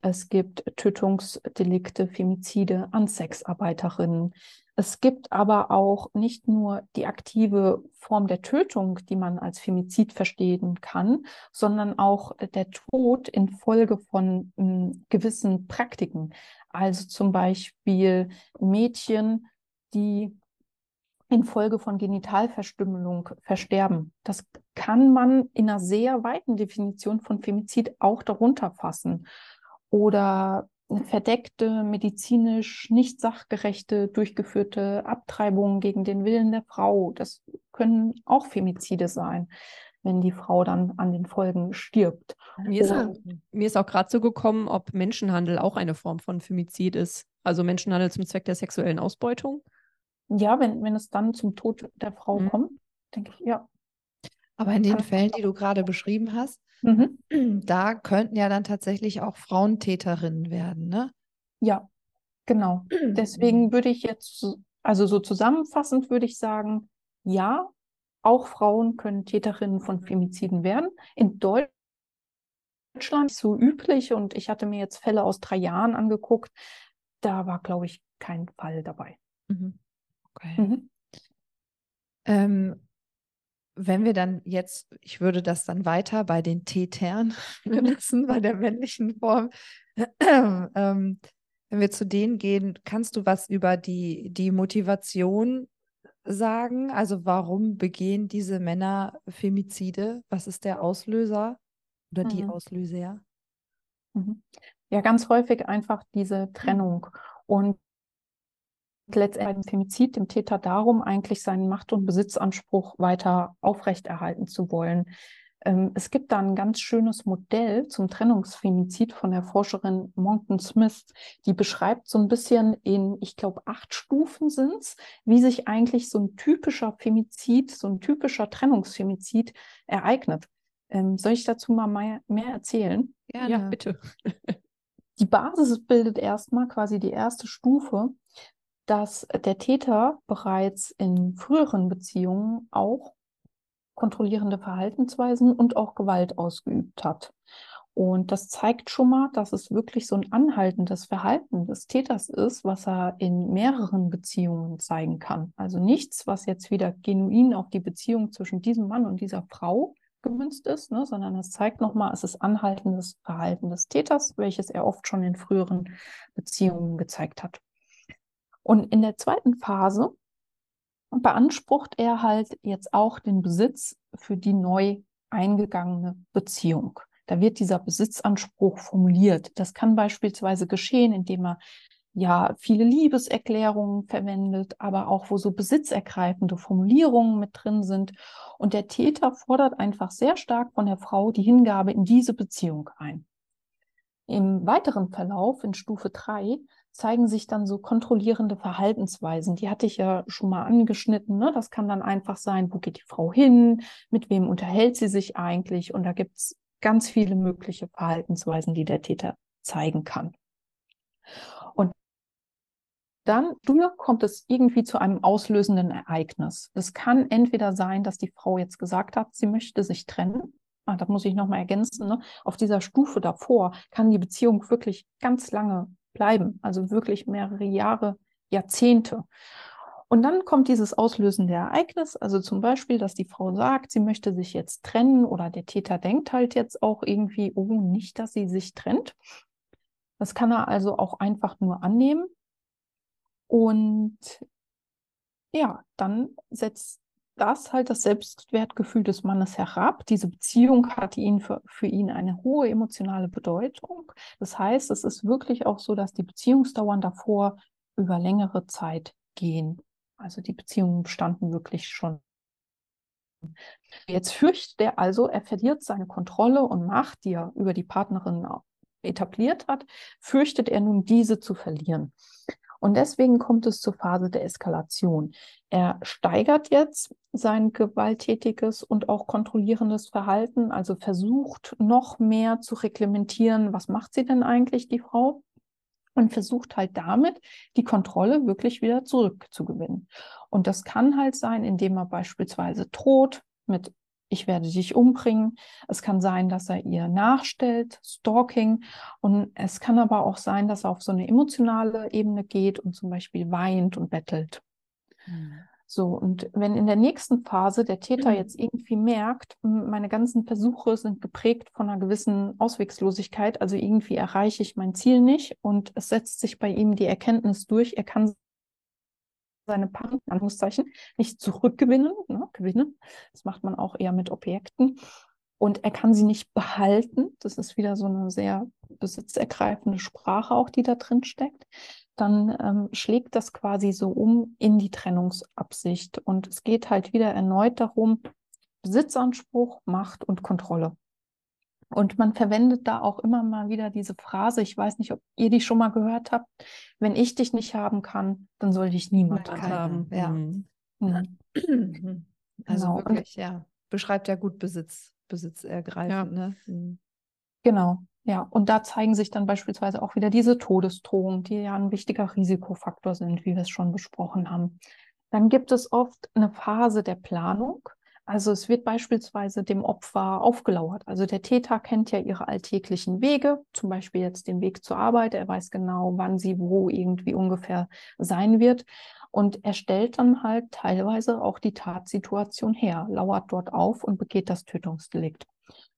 es gibt Tötungsdelikte, Femizide an Sexarbeiterinnen. Es gibt aber auch nicht nur die aktive Form der Tötung, die man als Femizid verstehen kann, sondern auch der Tod infolge von m, hm, gewissen Praktiken. Also zum Beispiel Mädchen, die infolge von Genitalverstümmelung versterben. Das kann man in einer sehr weiten Definition von Femizid auch darunter fassen oder verdeckte, medizinisch nicht sachgerechte, durchgeführte Abtreibungen gegen den Willen der Frau. Das können auch Femizide sein, wenn die Frau dann an den Folgen stirbt. Mir ist, auch, mir ist auch gerade so gekommen, ob Menschenhandel auch eine Form von Femizid ist. Also Menschenhandel zum Zweck der sexuellen Ausbeutung. ja, wenn, wenn es dann zum Tod der Frau Mhm. kommt, denke ich, ja. Aber in den Fällen, die du gerade beschrieben hast, Mhm. da könnten ja dann tatsächlich auch Frauen Täterinnen werden, ne? Ja, genau. Deswegen würde ich jetzt, so- also so zusammenfassend würde ich sagen, ja, auch Frauen können Täterinnen von Femiziden werden. In Deutschland nicht so üblich und ich hatte mir jetzt Fälle aus drei Jahren angeguckt. Da war, glaube ich, kein Fall dabei. Mhm. Okay. Mhm. Ähm, wenn wir dann jetzt, ich würde das dann weiter bei den Tätern lassen, bei der männlichen Form. Ähm, wenn wir zu denen gehen, kannst du was über die, die Motivation sagen? Also warum begehen diese Männer Femizide? Was ist der Auslöser oder die Mhm. Auslöser? Mhm. Ja, ganz häufig einfach diese Trennung. Und letztendlich beim Femizid dem Täter darum, eigentlich seinen Macht- und Besitzanspruch weiter aufrechterhalten zu wollen. Ähm, es gibt da ein ganz schönes Modell zum Trennungsfemizid von der Forscherin Monckton Smith, die beschreibt so ein bisschen in, ich glaube, acht Stufen sind es, wie sich eigentlich so ein typischer Femizid, so ein typischer Trennungsfemizid ereignet. Ähm, soll ich dazu mal mehr, mehr erzählen? Ja, bitte. Die Basis bildet erstmal quasi die erste Stufe, dass der Täter bereits in früheren Beziehungen auch kontrollierende Verhaltensweisen und auch Gewalt ausgeübt hat. Und das zeigt schon mal, dass es wirklich so ein anhaltendes Verhalten des Täters ist, was er in mehreren Beziehungen zeigen kann. Also nichts, was jetzt wieder genuin auf die Beziehung zwischen diesem Mann und dieser Frau gemünzt ist, ne, sondern es zeigt nochmal, es ist anhaltendes Verhalten des Täters, welches er oft schon in früheren Beziehungen gezeigt hat. Und in der zweiten Phase beansprucht er halt jetzt auch den Besitz für die neu eingegangene Beziehung. Da wird dieser Besitzanspruch formuliert. Das kann beispielsweise geschehen, indem er ja viele Liebeserklärungen verwendet, aber auch wo so besitzergreifende Formulierungen mit drin sind. Und der Täter fordert einfach sehr stark von der Frau die Hingabe in diese Beziehung ein. Im weiteren Verlauf in Stufe 3 zeigen sich dann so kontrollierende Verhaltensweisen. Die hatte ich ja schon mal angeschnitten. Ne? Das kann dann einfach sein, wo geht die Frau hin, mit wem unterhält sie sich eigentlich. Und da gibt es ganz viele mögliche Verhaltensweisen, die der Täter zeigen kann. Und dann kommt es irgendwie zu einem auslösenden Ereignis. Es kann entweder sein, dass die Frau jetzt gesagt hat, sie möchte sich trennen. Ah, das muss ich nochmal ergänzen. Ne? Auf dieser Stufe davor kann die Beziehung wirklich ganz lange bleiben, also wirklich mehrere Jahre, Jahrzehnte. Und dann kommt dieses auslösende Ereignis, also zum Beispiel, dass die Frau sagt, sie möchte sich jetzt trennen oder der Täter denkt halt jetzt auch irgendwie, oh, nicht, dass sie sich trennt. Das kann er also auch einfach nur annehmen. Und ja, dann setzt das halt das Selbstwertgefühl des Mannes herab. Diese Beziehung hat ihn für, für ihn eine hohe emotionale Bedeutung. Das heißt, es ist wirklich auch so, dass die Beziehungsdauern davor über längere Zeit gehen. Also die Beziehungen bestanden wirklich schon. Jetzt fürchtet er also, er verliert seine Kontrolle und Macht, die er über die Partnerin etabliert hat, fürchtet er nun diese zu verlieren. Und deswegen kommt es zur Phase der Eskalation. Er steigert jetzt sein gewalttätiges und auch kontrollierendes Verhalten, also versucht noch mehr zu reglementieren, was macht sie denn eigentlich, die Frau? Und versucht halt damit, die Kontrolle wirklich wieder zurückzugewinnen. Und das kann halt sein, indem er beispielsweise droht mit ich werde dich umbringen. Es kann sein, dass er ihr nachstellt, Stalking. Und es kann aber auch sein, dass er auf so eine emotionale Ebene geht und zum Beispiel weint und bettelt. Mhm. So, und wenn in der nächsten Phase der Täter jetzt irgendwie merkt, meine ganzen Versuche sind geprägt von einer gewissen Auswegslosigkeit, also irgendwie erreiche ich mein Ziel nicht und es setzt sich bei ihm die Erkenntnis durch, er kann seine Partner, Anführungszeichen, nicht zurückgewinnen, ne, gewinnen. Das macht man auch eher mit Objekten. Und er kann sie nicht behalten. Das ist wieder so eine sehr besitzergreifende Sprache auch, die da drin steckt. Dann ähm, schlägt das quasi so um in die Trennungsabsicht. Und es geht halt wieder erneut darum, Besitzanspruch, Macht und Kontrolle. Und man verwendet da auch immer mal wieder diese Phrase, ich weiß nicht, ob ihr die schon mal gehört habt, wenn ich dich nicht haben kann, dann soll dich niemand Niemand haben. Ja. Mhm. Mhm. Also Genau. Und- wirklich, ja. Beschreibt ja gut Besitz, Besitz ergreifen. Ja. Ne? Mhm. Genau, ja. Und da zeigen sich dann beispielsweise auch wieder diese Todesdrohungen, die ja ein wichtiger Risikofaktor sind, wie wir es schon besprochen haben. Dann gibt es oft eine Phase der Planung. Also es wird beispielsweise dem Opfer aufgelauert. Also der Täter kennt ja ihre alltäglichen Wege, zum Beispiel jetzt den Weg zur Arbeit. Er weiß genau, wann sie wo irgendwie ungefähr sein wird. Und er stellt dann halt teilweise auch die Tatsituation her, lauert dort auf und begeht das Tötungsdelikt.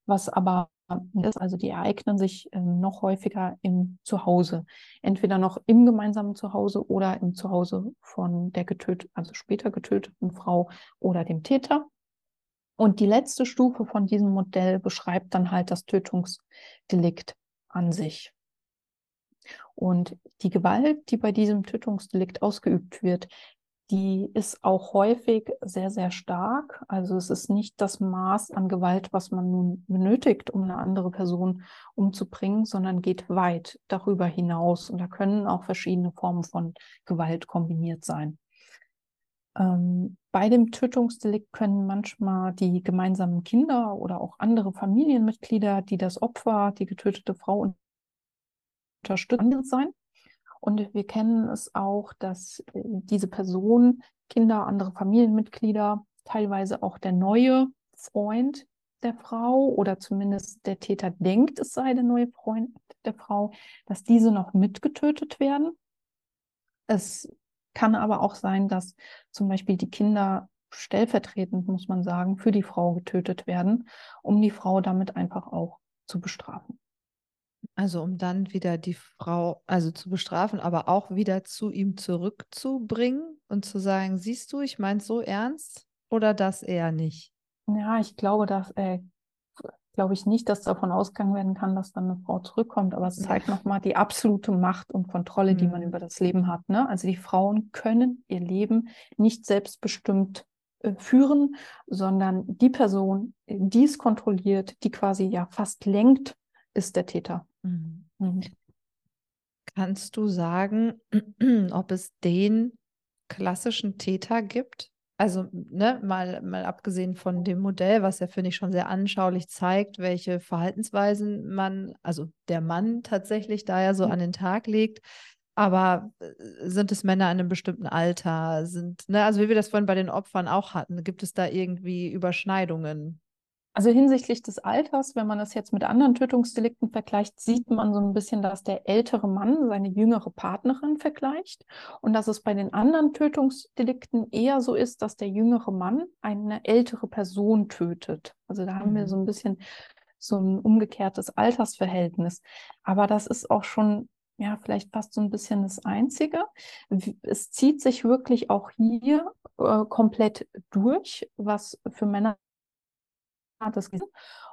Was aber ist, also die ereignen sich ähm, noch häufiger im Zuhause. Entweder noch im gemeinsamen Zuhause oder im Zuhause von der getöteten, also später getöteten Frau oder dem Täter. Und die letzte Stufe von diesem Modell beschreibt dann halt das Tötungsdelikt an sich. Und die Gewalt, die bei diesem Tötungsdelikt ausgeübt wird, die ist auch häufig sehr, sehr stark. Also es ist nicht das Maß an Gewalt, was man nun benötigt, um eine andere Person umzubringen, sondern geht weit darüber hinaus. Und da können auch verschiedene Formen von Gewalt kombiniert sein. Ähm, bei dem Tötungsdelikt können manchmal die gemeinsamen Kinder oder auch andere Familienmitglieder, die das Opfer, die getötete Frau unterstützen, sein. Und wir kennen es auch, dass äh, diese Person, Kinder, andere Familienmitglieder, teilweise auch der neue Freund der Frau oder zumindest der Täter denkt, es sei der neue Freund der Frau, dass diese noch mitgetötet werden. Es kann aber auch sein, dass zum Beispiel die Kinder stellvertretend, muss man sagen, für die Frau getötet werden, um die Frau damit einfach auch zu bestrafen. Also um dann wieder die Frau, also zu bestrafen, aber auch wieder zu ihm zurückzubringen und zu sagen, siehst du, ich meine so ernst oder das eher nicht? Ja, ich glaube, dass, äh, glaube ich nicht, dass davon ausgegangen werden kann, dass dann eine Frau zurückkommt, aber es zeigt nochmal die absolute Macht und Kontrolle, die man Mhm. über das Leben hat. Ne? Also die Frauen können ihr Leben nicht selbstbestimmt äh, führen, sondern die Person, die es kontrolliert, die quasi ja fast lenkt, ist der Täter. Mhm. Mhm. Kannst du sagen, ob es den klassischen Täter gibt? Also, ne, mal, mal abgesehen von dem Modell, was ja, finde ich, schon sehr anschaulich zeigt, welche Verhaltensweisen man, also der Mann tatsächlich da ja so Mhm. an den Tag legt. Aber äh, sind es Männer in einem bestimmten Alter? Sind, ne, also wie wir das vorhin bei den Opfern auch hatten, gibt es da irgendwie Überschneidungen? Also hinsichtlich des Alters, wenn man das jetzt mit anderen Tötungsdelikten vergleicht, sieht man so ein bisschen, dass der ältere Mann seine jüngere Partnerin vergleicht und dass es bei den anderen Tötungsdelikten eher so ist, dass der jüngere Mann eine ältere Person tötet. Also da haben wir Mhm. so ein bisschen so ein umgekehrtes Altersverhältnis. Aber das ist auch schon ja, vielleicht fast so ein bisschen das Einzige. Es zieht sich wirklich auch hier äh, komplett durch, was für Männer ist.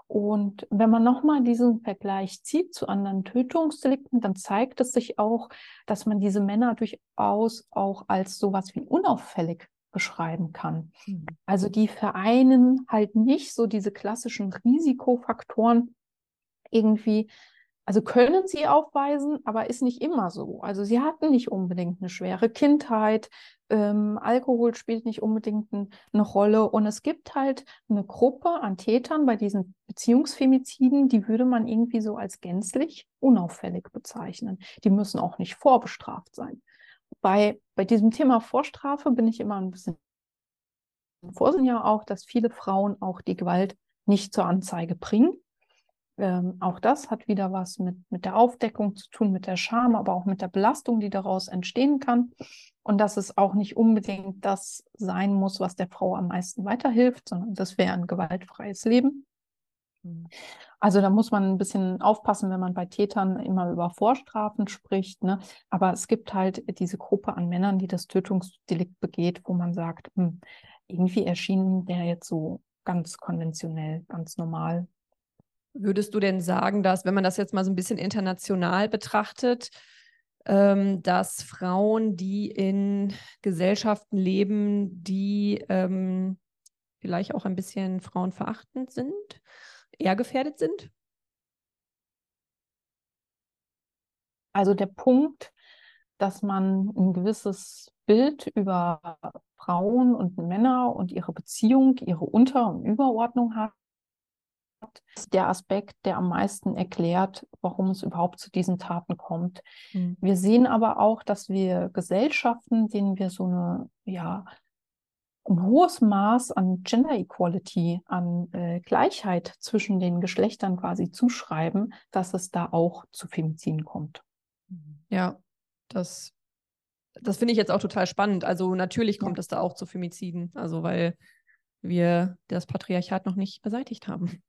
Und wenn man nochmal diesen Vergleich zieht zu anderen Tötungsdelikten, dann zeigt es sich auch, dass man diese Männer durchaus auch als sowas wie unauffällig beschreiben kann. Mhm. Also die vereinen halt nicht so diese klassischen Risikofaktoren irgendwie, also können sie aufweisen, aber ist nicht immer so. Also sie hatten nicht unbedingt eine schwere Kindheit, ähm, Alkohol spielt nicht unbedingt ein, eine Rolle und es gibt halt eine Gruppe an Tätern bei diesen Beziehungsfemiziden, die würde man irgendwie so als gänzlich unauffällig bezeichnen. Die müssen auch nicht vorbestraft sein. Bei, bei diesem Thema Vorstrafe bin ich immer ein bisschen vorsichtig ja auch, dass viele Frauen auch die Gewalt nicht zur Anzeige bringen. Ähm, auch das hat wieder was mit, mit der Aufdeckung zu tun, mit der Scham, aber auch mit der Belastung, die daraus entstehen kann. Und dass es auch nicht unbedingt das sein muss, was der Frau am meisten weiterhilft, sondern das wäre ein gewaltfreies Leben. Mhm. Also da muss man ein bisschen aufpassen, wenn man bei Tätern immer über Vorstrafen spricht. Ne? Aber es gibt halt diese Gruppe an Männern, die das Tötungsdelikt begeht, wo man sagt, hm, irgendwie erschien der jetzt so ganz konventionell, ganz normal. Würdest du denn sagen, dass, wenn man das jetzt mal so ein bisschen international betrachtet, ähm, dass Frauen, die in Gesellschaften leben, die ähm, vielleicht auch ein bisschen frauenverachtend sind, eher gefährdet sind? Also der Punkt, dass man ein gewisses Bild über Frauen und Männer und ihre Beziehung, ihre Unter- und Überordnung hat, der Aspekt, der am meisten erklärt, warum es überhaupt zu diesen Taten kommt. Mhm. Wir sehen aber auch, dass wir Gesellschaften, denen wir so eine, ja, ein hohes Maß an Gender Equality, an äh, Gleichheit zwischen den Geschlechtern quasi zuschreiben, dass es da auch zu Femiziden kommt. Ja, das, das finde ich jetzt auch total spannend. Also natürlich kommt es da auch zu Femiziden, also weil wir das Patriarchat noch nicht beseitigt haben.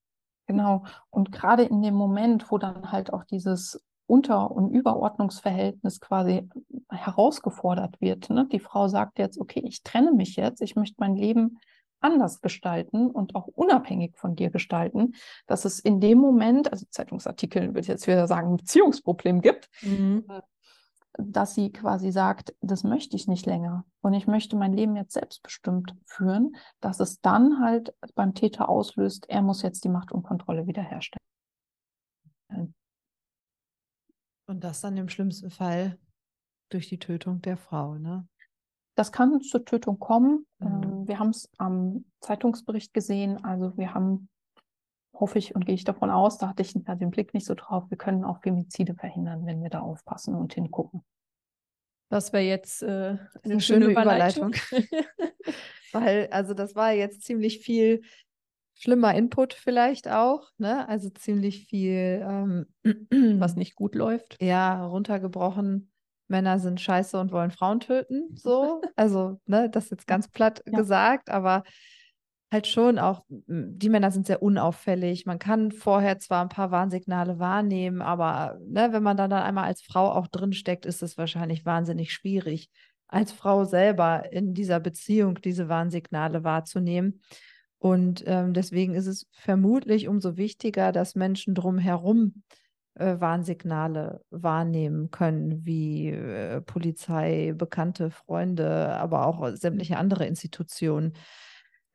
Genau. Und gerade in dem Moment, wo dann halt auch dieses Unter- und Überordnungsverhältnis quasi herausgefordert wird. Ne? Die Frau sagt jetzt, okay, ich trenne mich jetzt, ich möchte mein Leben anders gestalten und auch unabhängig von dir gestalten, dass es in dem Moment, also Zeitungsartikel würde ich jetzt wieder sagen, ein Beziehungsproblem gibt, mhm. Dass sie quasi sagt, das möchte ich nicht länger und ich möchte mein Leben jetzt selbstbestimmt führen, dass es dann halt beim Täter auslöst, er muss jetzt die Macht und Kontrolle wiederherstellen. Und das dann im schlimmsten Fall durch die Tötung der Frau, ne? Das kann zur Tötung kommen. Mhm. Ähm, wir haben es am Zeitungsbericht gesehen. Also wir haben, hoffe ich und gehe ich davon aus, da hatte ich den Blick nicht so drauf, wir können auch Femizide verhindern, wenn wir da aufpassen und hingucken. Das wäre jetzt äh, eine, eine, schöne, schöne Überleitung. Überleitung. Weil, also das war jetzt ziemlich viel schlimmer Input vielleicht auch, ne? Also ziemlich viel, ähm, was nicht gut läuft. Ja, runtergebrochen Männer sind scheiße und wollen Frauen töten. So. Also, ne, das jetzt ganz platt ja. gesagt, aber halt schon auch, die Männer sind sehr unauffällig. Man kann vorher zwar ein paar Warnsignale wahrnehmen, aber ne, wenn man dann, dann einmal als Frau auch drinsteckt, ist es wahrscheinlich wahnsinnig schwierig, als Frau selber in dieser Beziehung diese Warnsignale wahrzunehmen. Und ähm, deswegen ist es vermutlich umso wichtiger, dass Menschen drumherum äh, Warnsignale wahrnehmen können, wie äh, Polizei, bekannte Freunde, aber auch sämtliche andere Institutionen.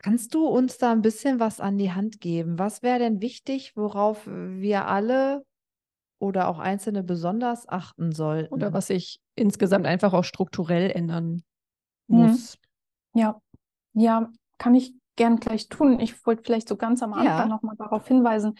Kannst du uns da ein bisschen was an die Hand geben? Was wäre denn wichtig, worauf wir alle oder auch Einzelne besonders achten sollten? Oder was sich insgesamt einfach auch strukturell ändern mhm. muss? Mhm. Ja, ja, kann ich gern gleich tun. Ich wollte vielleicht so ganz am Anfang ja. nochmal darauf hinweisen.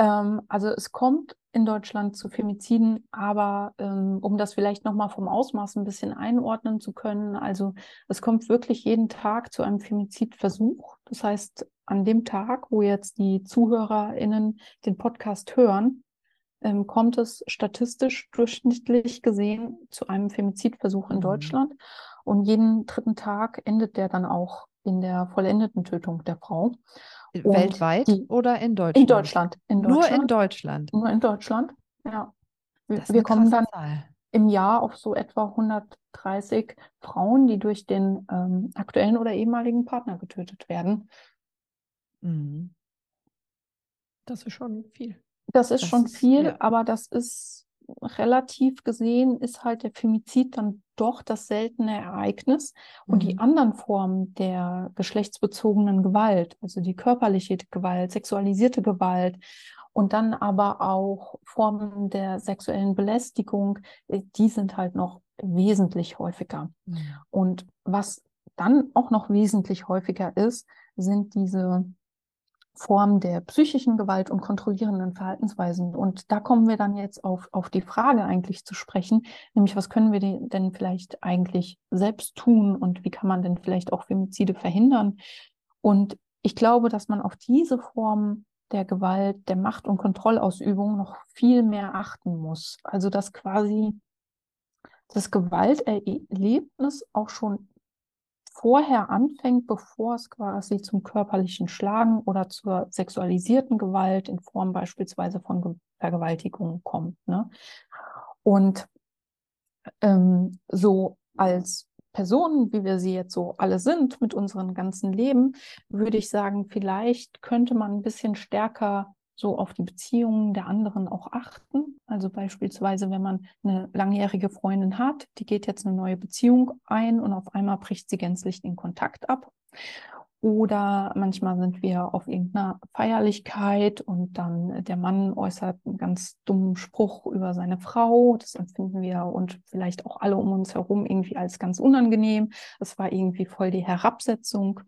Ähm, also es kommt in Deutschland zu Femiziden, aber ähm, um das vielleicht nochmal vom Ausmaß ein bisschen einordnen zu können, also es kommt wirklich jeden Tag zu einem Femizidversuch. Das heißt, an dem Tag, wo jetzt die ZuhörerInnen den Podcast hören, ähm, kommt es statistisch durchschnittlich gesehen zu einem Femizidversuch in mhm. Deutschland. Und jeden dritten Tag endet der dann auch in der vollendeten Tötung der Frau. Weltweit die, oder in Deutschland? In Deutschland. In Deutschland. Nur in Deutschland. Nur in Deutschland, ja. Wir, wir kommen dann Zahl. im Jahr auf so etwa 130 Frauen, die durch den ähm, aktuellen oder ehemaligen Partner getötet werden. Mhm. Das ist schon viel. Das ist das schon ist, viel, ja. aber das ist relativ gesehen, ist halt der Femizid dann doch das seltene Ereignis. Und mhm. die anderen Formen der geschlechtsbezogenen Gewalt, also die körperliche Gewalt, sexualisierte Gewalt und dann aber auch Formen der sexuellen Belästigung, äh, die sind halt noch wesentlich häufiger. Mhm. Und was dann auch noch wesentlich häufiger ist, sind diese Form der psychischen Gewalt und kontrollierenden Verhaltensweisen. Und da kommen wir dann jetzt auf, auf die Frage eigentlich zu sprechen, nämlich was können wir denn vielleicht eigentlich selbst tun und wie kann man denn vielleicht auch Femizide verhindern? Und ich glaube, dass man auf diese Form der Gewalt, der Macht- und Kontrollausübung noch viel mehr achten muss. Also dass quasi das Gewalterlebnis auch schon vorher anfängt, bevor es quasi zum körperlichen Schlagen oder zur sexualisierten Gewalt in Form beispielsweise von Vergewaltigung kommt. Ne? Und ähm, so als Personen, wie wir sie jetzt so alle sind mit unserem ganzen Leben, würde ich sagen, vielleicht könnte man ein bisschen stärker so auf die Beziehungen der anderen auch achten. Also beispielsweise, wenn man eine langjährige Freundin hat, die geht jetzt eine neue Beziehung ein und auf einmal bricht sie gänzlich den Kontakt ab. Oder manchmal sind wir auf irgendeiner Feierlichkeit und dann der Mann äußert einen ganz dummen Spruch über seine Frau. Das empfinden wir und vielleicht auch alle um uns herum irgendwie als ganz unangenehm. Es war irgendwie voll die Herabsetzung.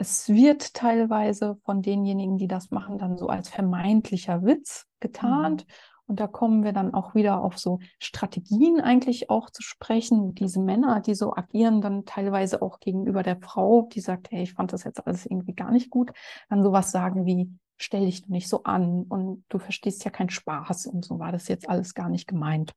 Es wird teilweise von denjenigen, die das machen, dann so als vermeintlicher Witz getarnt. Mhm. Und da kommen wir dann auch wieder auf so Strategien eigentlich auch zu sprechen. Diese Männer, die so agieren, dann teilweise auch gegenüber der Frau, die sagt, hey, ich fand das jetzt alles irgendwie gar nicht gut, dann sowas sagen wie, stell dich nicht so an und du verstehst ja keinen Spaß und so war das jetzt alles gar nicht gemeint.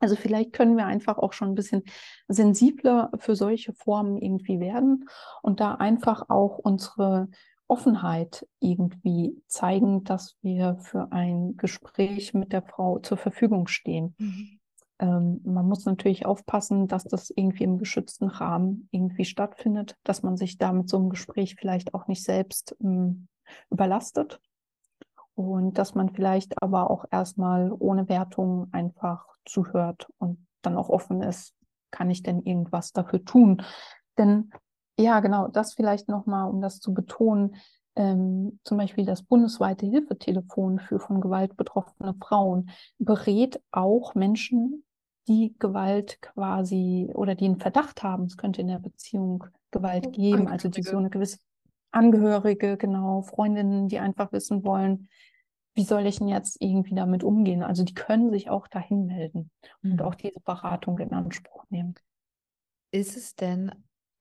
Also vielleicht können wir einfach auch schon ein bisschen sensibler für solche Formen irgendwie werden und da einfach auch unsere Offenheit irgendwie zeigen, dass wir für ein Gespräch mit der Frau zur Verfügung stehen. Mhm. Ähm, man muss natürlich aufpassen, dass das irgendwie im geschützten Rahmen irgendwie stattfindet, dass man sich da mit so einem Gespräch vielleicht auch nicht selbst ähm, überlastet und dass man vielleicht aber auch erstmal ohne Wertung einfach zuhört und dann auch offen ist, kann ich denn irgendwas dafür tun? Denn ja, genau, das vielleicht nochmal, um das zu betonen. Ähm, zum Beispiel das bundesweite Hilfetelefon für von Gewalt betroffene Frauen berät auch Menschen, die Gewalt quasi oder die einen Verdacht haben, es könnte in der Beziehung Gewalt oh, geben, also die so eine gewisse Angehörige, genau, Freundinnen, die einfach wissen wollen, wie soll ich denn jetzt irgendwie damit umgehen? Also die können sich auch dahin melden mhm. und auch diese Beratung in Anspruch nehmen. Ist es denn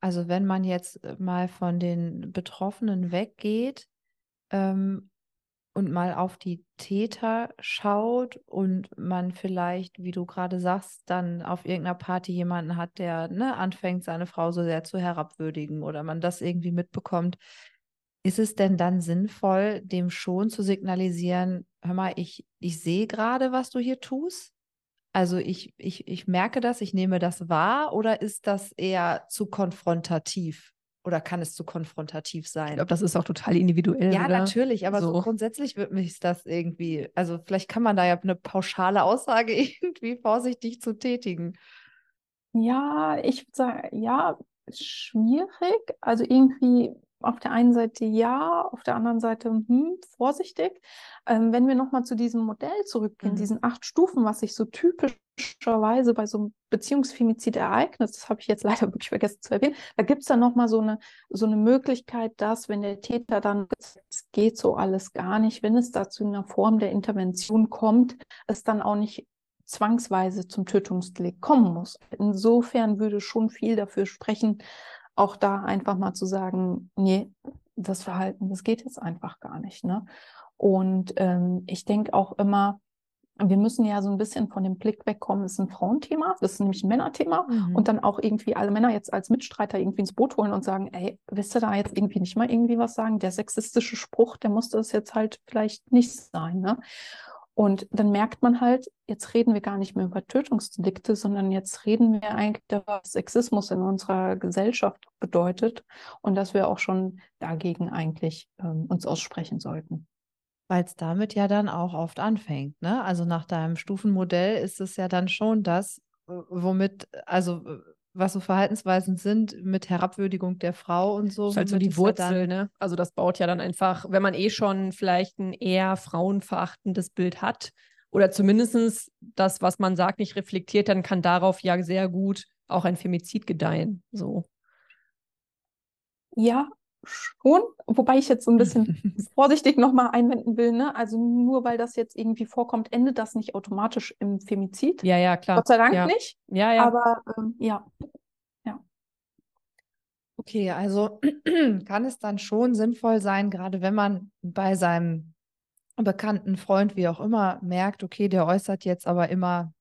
also wenn man jetzt äh, mal von den Betroffenen weggeht ähm, und mal auf die Täter schaut und man vielleicht, wie du gerade sagst, dann auf irgendeiner Party jemanden hat, der ne, anfängt, seine Frau so sehr zu herabwürdigen oder man das irgendwie mitbekommt, ist es denn dann sinnvoll, dem schon zu signalisieren, hör mal, ich, ich sehe gerade, was du hier tust? Also ich, ich, ich merke das, ich nehme das wahr oder ist das eher zu konfrontativ? Oder kann es zu konfrontativ sein? Ich glaube, das ist auch total individuell. Ja, oder? natürlich, aber so. so grundsätzlich wird mich das irgendwie, also vielleicht kann man da ja eine pauschale Aussage irgendwie vorsichtig zu tätigen. Ja, ich würde sagen, ja, schwierig. Also irgendwie auf der einen Seite ja, auf der anderen Seite hm, vorsichtig. Ähm, wenn wir nochmal zu diesem Modell zurückgehen, mhm. diesen acht Stufen, was sich so typischerweise bei so einem Beziehungsfemizid ereignet, das habe ich jetzt leider wirklich vergessen zu erwähnen, da gibt es dann nochmal so eine, so eine Möglichkeit, dass, wenn der Täter dann, es geht so alles gar nicht, wenn es dazu in einer Form der Intervention kommt, es dann auch nicht zwangsweise zum Tötungsdelikt kommen muss. Insofern würde schon viel dafür sprechen, auch da einfach mal zu sagen, nee, das Verhalten, das geht jetzt einfach gar nicht. Ne? Und ähm, ich denke auch immer, wir müssen ja so ein bisschen von dem Blick wegkommen, das ist ein Frauenthema, das ist nämlich ein Männerthema mhm. und dann auch irgendwie alle Männer jetzt als Mitstreiter irgendwie ins Boot holen und sagen, ey, willst du da jetzt irgendwie nicht mal irgendwie was sagen? Der sexistische Spruch, der muss das jetzt halt vielleicht nicht sein. Ne? Und dann merkt man halt, jetzt reden wir gar nicht mehr über Tötungsdelikte, sondern jetzt reden wir eigentlich darüber, was Sexismus in unserer Gesellschaft bedeutet und dass wir auch schon dagegen eigentlich ähm, uns aussprechen sollten. Weil es damit ja dann auch oft anfängt. Ne? Also nach deinem Stufenmodell ist es ja dann schon das, womit, also was so Verhaltensweisen sind mit Herabwürdigung der Frau und so. Das ist halt so die Wurzel, ne? Also das baut ja dann einfach, wenn man eh schon vielleicht ein eher frauenverachtendes Bild hat oder zumindest das, was man sagt, nicht reflektiert, dann kann darauf ja sehr gut auch ein Femizid gedeihen. So. Ja, schon, wobei ich jetzt so ein bisschen vorsichtig nochmal einwenden will, ne? Also nur weil das jetzt irgendwie vorkommt, endet das nicht automatisch im Femizid. Ja, ja, klar. Gott sei Dank ja. nicht. Ja, ja. Aber ähm, ja. Ja. Okay, also kann es dann schon sinnvoll sein, gerade wenn man bei seinem bekannten Freund, wie auch immer, merkt, okay, der äußert jetzt aber immer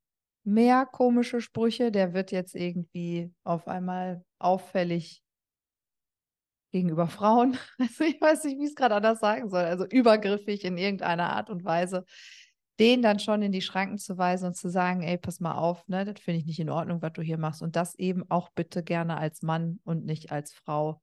mehr komische Sprüche, der wird jetzt irgendwie auf einmal auffällig gegenüber Frauen. Also ich weiß nicht, wie ich es gerade anders sagen soll. Also übergriffig in irgendeiner Art und Weise, den dann schon in die Schranken zu weisen und zu sagen, ey, pass mal auf, ne, das finde ich nicht in Ordnung, was du hier machst. Und das eben auch bitte gerne als Mann und nicht als Frau.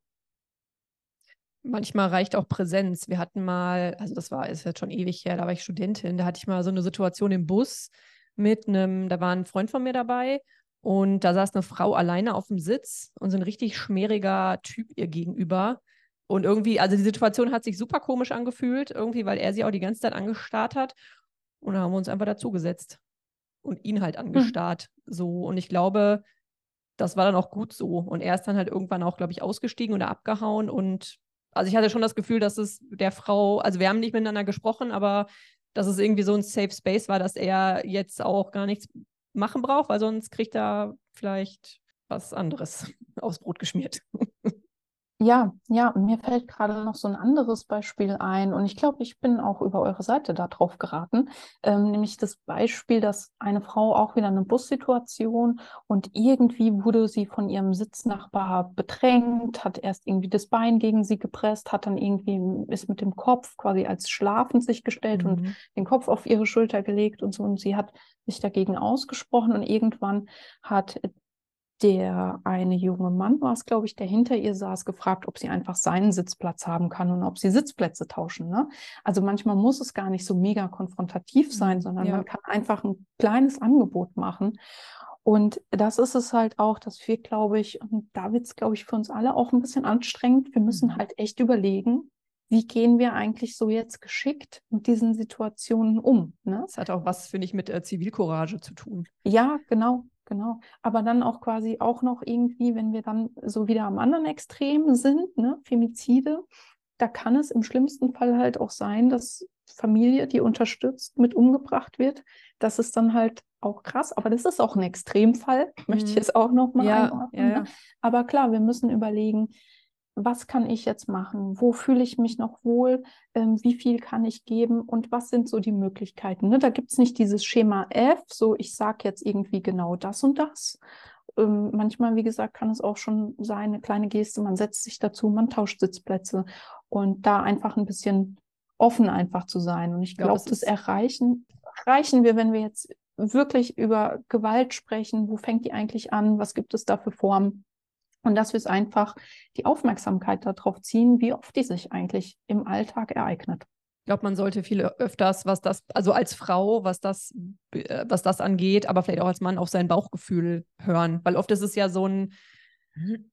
Manchmal reicht auch Präsenz. Wir hatten mal, also das war, ist jetzt schon ewig her, da war ich Studentin, da hatte ich mal so eine Situation im Bus mit einem, da war ein Freund von mir dabei und da saß eine Frau alleine auf dem Sitz und so ein richtig schmieriger Typ ihr gegenüber. Und irgendwie, also die Situation hat sich super komisch angefühlt, irgendwie, weil er sie auch die ganze Zeit angestarrt hat. Und dann haben wir uns einfach dazugesetzt und ihn halt hm. angestarrt. Mhm. So. Und ich glaube, das war dann auch gut so. Und er ist dann halt irgendwann auch, glaube ich, ausgestiegen oder abgehauen. Und also ich hatte schon das Gefühl, dass es der Frau, also wir haben nicht miteinander gesprochen, aber dass es irgendwie so ein Safe Space war, dass er jetzt auch gar nichts machen braucht, weil sonst kriegt er vielleicht was anderes aufs Brot geschmiert. Ja, ja, mir fällt gerade noch so ein anderes Beispiel ein und ich glaube, ich bin auch über eure Seite da drauf geraten, ähm, nämlich das Beispiel, dass eine Frau auch wieder eine Bussituation und irgendwie wurde sie von ihrem Sitznachbar bedrängt, hat erst irgendwie das Bein gegen sie gepresst, hat dann irgendwie, ist mit dem Kopf quasi als schlafend sich gestellt mhm. und den Kopf auf ihre Schulter gelegt und so und sie hat sich dagegen ausgesprochen und irgendwann hat der eine junge Mann war es, glaube ich, der hinter ihr saß, gefragt, ob sie einfach seinen Sitzplatz haben kann und ob sie Sitzplätze tauschen. Ne? Also manchmal muss es gar nicht so mega konfrontativ sein, sondern ja. man kann einfach ein kleines Angebot machen. Und das ist es halt auch, dass wir, glaube ich, und da wird es, glaube ich, für uns alle auch ein bisschen anstrengend. Wir müssen mhm. halt echt überlegen, wie gehen wir eigentlich so jetzt geschickt mit diesen Situationen um? Ne? Das hat auch was, finde ich, mit äh, Zivilcourage zu tun. Ja, genau. Genau. Aber dann auch quasi auch noch irgendwie, wenn wir dann so wieder am anderen Extrem sind, ne, Femizide, da kann es im schlimmsten Fall halt auch sein, dass Familie, die unterstützt, mit umgebracht wird. Das ist dann halt auch krass, aber das ist auch ein Extremfall, möchte ich mhm. jetzt auch nochmal ja, einordnen. Ja, ja. Ne? Aber klar, wir müssen überlegen, was kann ich jetzt machen? Wo fühle ich mich noch wohl? Ähm, wie viel kann ich geben? Und was sind so die Möglichkeiten? Ne? Da gibt es nicht dieses Schema F, so ich sage jetzt irgendwie genau das und das. Ähm, manchmal, wie gesagt, kann es auch schon sein, eine kleine Geste, man setzt sich dazu, man tauscht Sitzplätze und da einfach ein bisschen offen einfach zu sein. Und ich glaube, glaub, das erreichen, erreichen wir, wenn wir jetzt wirklich über Gewalt sprechen. Wo fängt die eigentlich an? Was gibt es da für Formen? Und dass wir es einfach die Aufmerksamkeit darauf ziehen, wie oft die sich eigentlich im Alltag ereignet. Ich glaube, man sollte viel öfters, was das, also als Frau, was das, äh, was das angeht, aber vielleicht auch als Mann auf sein Bauchgefühl hören. Weil oft ist es ja so ein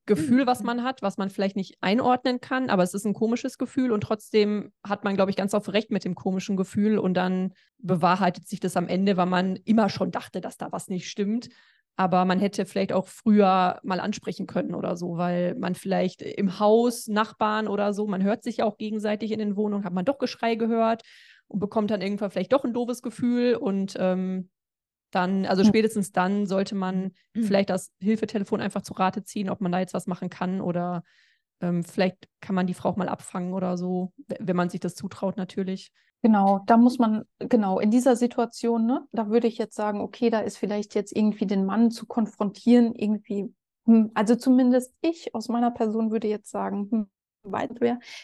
Gefühl, was man hat, was man vielleicht nicht einordnen kann, aber es ist ein komisches Gefühl und trotzdem hat man, glaube ich, ganz oft recht mit dem komischen Gefühl und dann bewahrheitet sich das am Ende, weil man immer schon dachte, dass da was nicht stimmt aber man hätte vielleicht auch früher mal ansprechen können oder so, weil man vielleicht im Haus, Nachbarn oder so, man hört sich ja auch gegenseitig in den Wohnungen, hat man doch Geschrei gehört und bekommt dann irgendwann vielleicht doch ein doofes Gefühl und ähm, dann, also spätestens dann sollte man mhm. vielleicht das Hilfetelefon einfach zu Rate ziehen, ob man da jetzt was machen kann oder ähm, vielleicht kann man die Frau auch mal abfangen oder so, wenn man sich das zutraut natürlich. Genau, da muss man, genau, in dieser Situation, ne, da würde ich jetzt sagen, okay, da ist vielleicht jetzt irgendwie den Mann zu konfrontieren, irgendwie, hm, also zumindest ich aus meiner Person würde jetzt sagen, hm.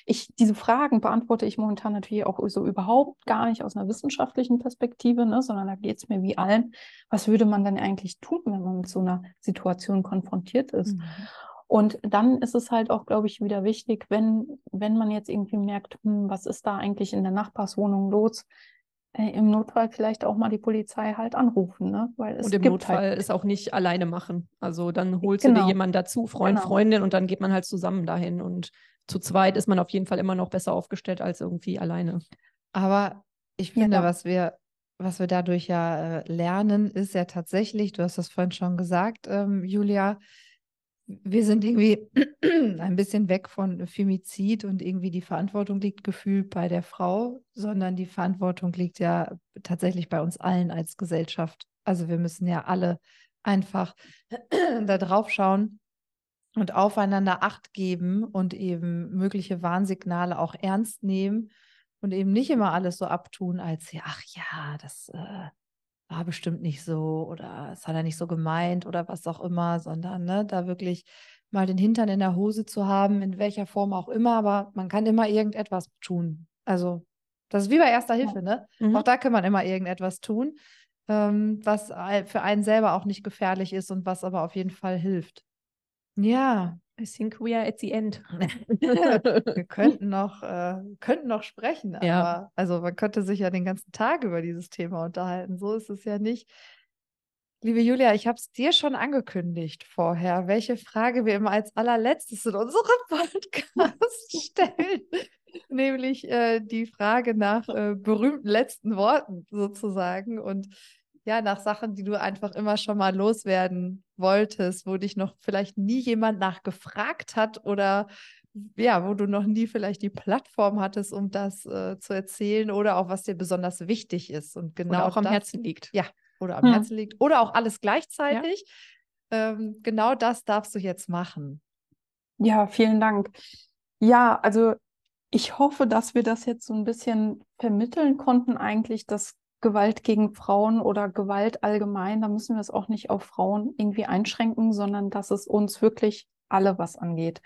Ich, diese Fragen beantworte ich momentan natürlich auch so überhaupt gar nicht aus einer wissenschaftlichen Perspektive, ne, sondern da geht es mir wie allen, was würde man denn eigentlich tun, wenn man mit so einer Situation konfrontiert ist? Mhm. Und dann ist es halt auch, glaube ich, wieder wichtig, wenn, wenn man jetzt irgendwie merkt, hm, was ist da eigentlich in der Nachbarswohnung los, äh, im Notfall vielleicht auch mal die Polizei halt anrufen. Ne? Weil es und im Notfall halt es auch nicht alleine machen. Also dann holst genau. du dir genau. jemanden dazu, Freund, genau. Freundin, und dann geht man halt zusammen dahin. Und zu zweit ist man auf jeden Fall immer noch besser aufgestellt als irgendwie alleine. Aber ich finde, ja. was wir was wir dadurch ja äh, lernen, ist ja tatsächlich, du hast das vorhin schon gesagt, ähm, Julia, wir sind irgendwie ein bisschen weg von Femizid und irgendwie die Verantwortung liegt gefühlt bei der Frau, sondern die Verantwortung liegt ja tatsächlich bei uns allen als Gesellschaft. Also wir müssen ja alle einfach da drauf schauen und aufeinander Acht geben und eben mögliche Warnsignale auch ernst nehmen und eben nicht immer alles so abtun, als ja, ach ja, das äh, war bestimmt nicht so oder es hat er nicht so gemeint oder was auch immer, sondern ne, da wirklich mal den Hintern in der Hose zu haben, in welcher Form auch immer, aber man kann immer irgendetwas tun. Also das ist wie bei Erster Hilfe, ne? Mhm. Auch da kann man immer irgendetwas tun, ähm, was für einen selber auch nicht gefährlich ist und was aber auf jeden Fall hilft. Ja, I think we are at the end. wir könnten noch, äh, könnten noch sprechen, aber ja. also man könnte sich ja den ganzen Tag über dieses Thema unterhalten. So ist es ja nicht. Liebe Julia, ich habe es dir schon angekündigt vorher, welche Frage wir immer als allerletztes in unserem Podcast stellen. Nämlich äh, die Frage nach äh, berühmten letzten Worten sozusagen und ja, nach Sachen, die du einfach immer schon mal loswerden wolltest, wo dich noch vielleicht nie jemand nachgefragt hat oder ja, wo du noch nie vielleicht die Plattform hattest, um das äh, zu erzählen oder auch was dir besonders wichtig ist und genau oder auch am das, Herzen liegt. Ja, oder am Hm. Herzen liegt oder auch alles gleichzeitig. Ähm, genau das darfst du jetzt machen. Ja, vielen Dank. Ja, also ich hoffe, dass wir das jetzt so ein bisschen vermitteln konnten, eigentlich, dass Gewalt gegen Frauen oder Gewalt allgemein, da müssen wir es auch nicht auf Frauen irgendwie einschränken, sondern dass es uns wirklich alle was angeht.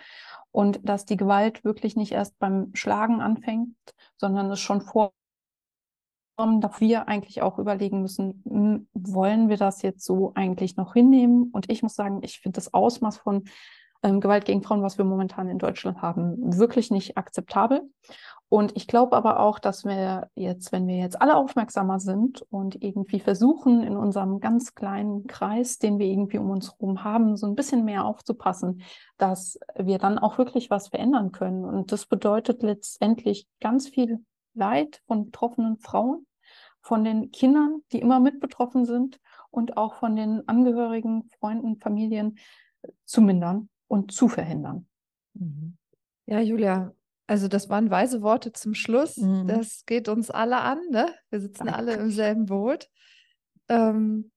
Und dass die Gewalt wirklich nicht erst beim Schlagen anfängt, sondern es schon vor dass wir eigentlich auch überlegen müssen, hm, wollen wir das jetzt so eigentlich noch hinnehmen? Und ich muss sagen, ich finde das Ausmaß von ähm, Gewalt gegen Frauen, was wir momentan in Deutschland haben, wirklich nicht akzeptabel. Und ich glaube aber auch, dass wir jetzt, wenn wir jetzt alle aufmerksamer sind und irgendwie versuchen, in unserem ganz kleinen Kreis, den wir irgendwie um uns herum haben, so ein bisschen mehr aufzupassen, dass wir dann auch wirklich was verändern können. Und das bedeutet letztendlich ganz viel Leid von betroffenen Frauen, von den Kindern, die immer mit betroffen sind und auch von den Angehörigen, Freunden, Familien zu mindern und zu verhindern. Ja, Julia, also das waren weise Worte zum Schluss. Mhm. Das geht uns alle an, ne? Wir sitzen alle im selben Boot. Ähm,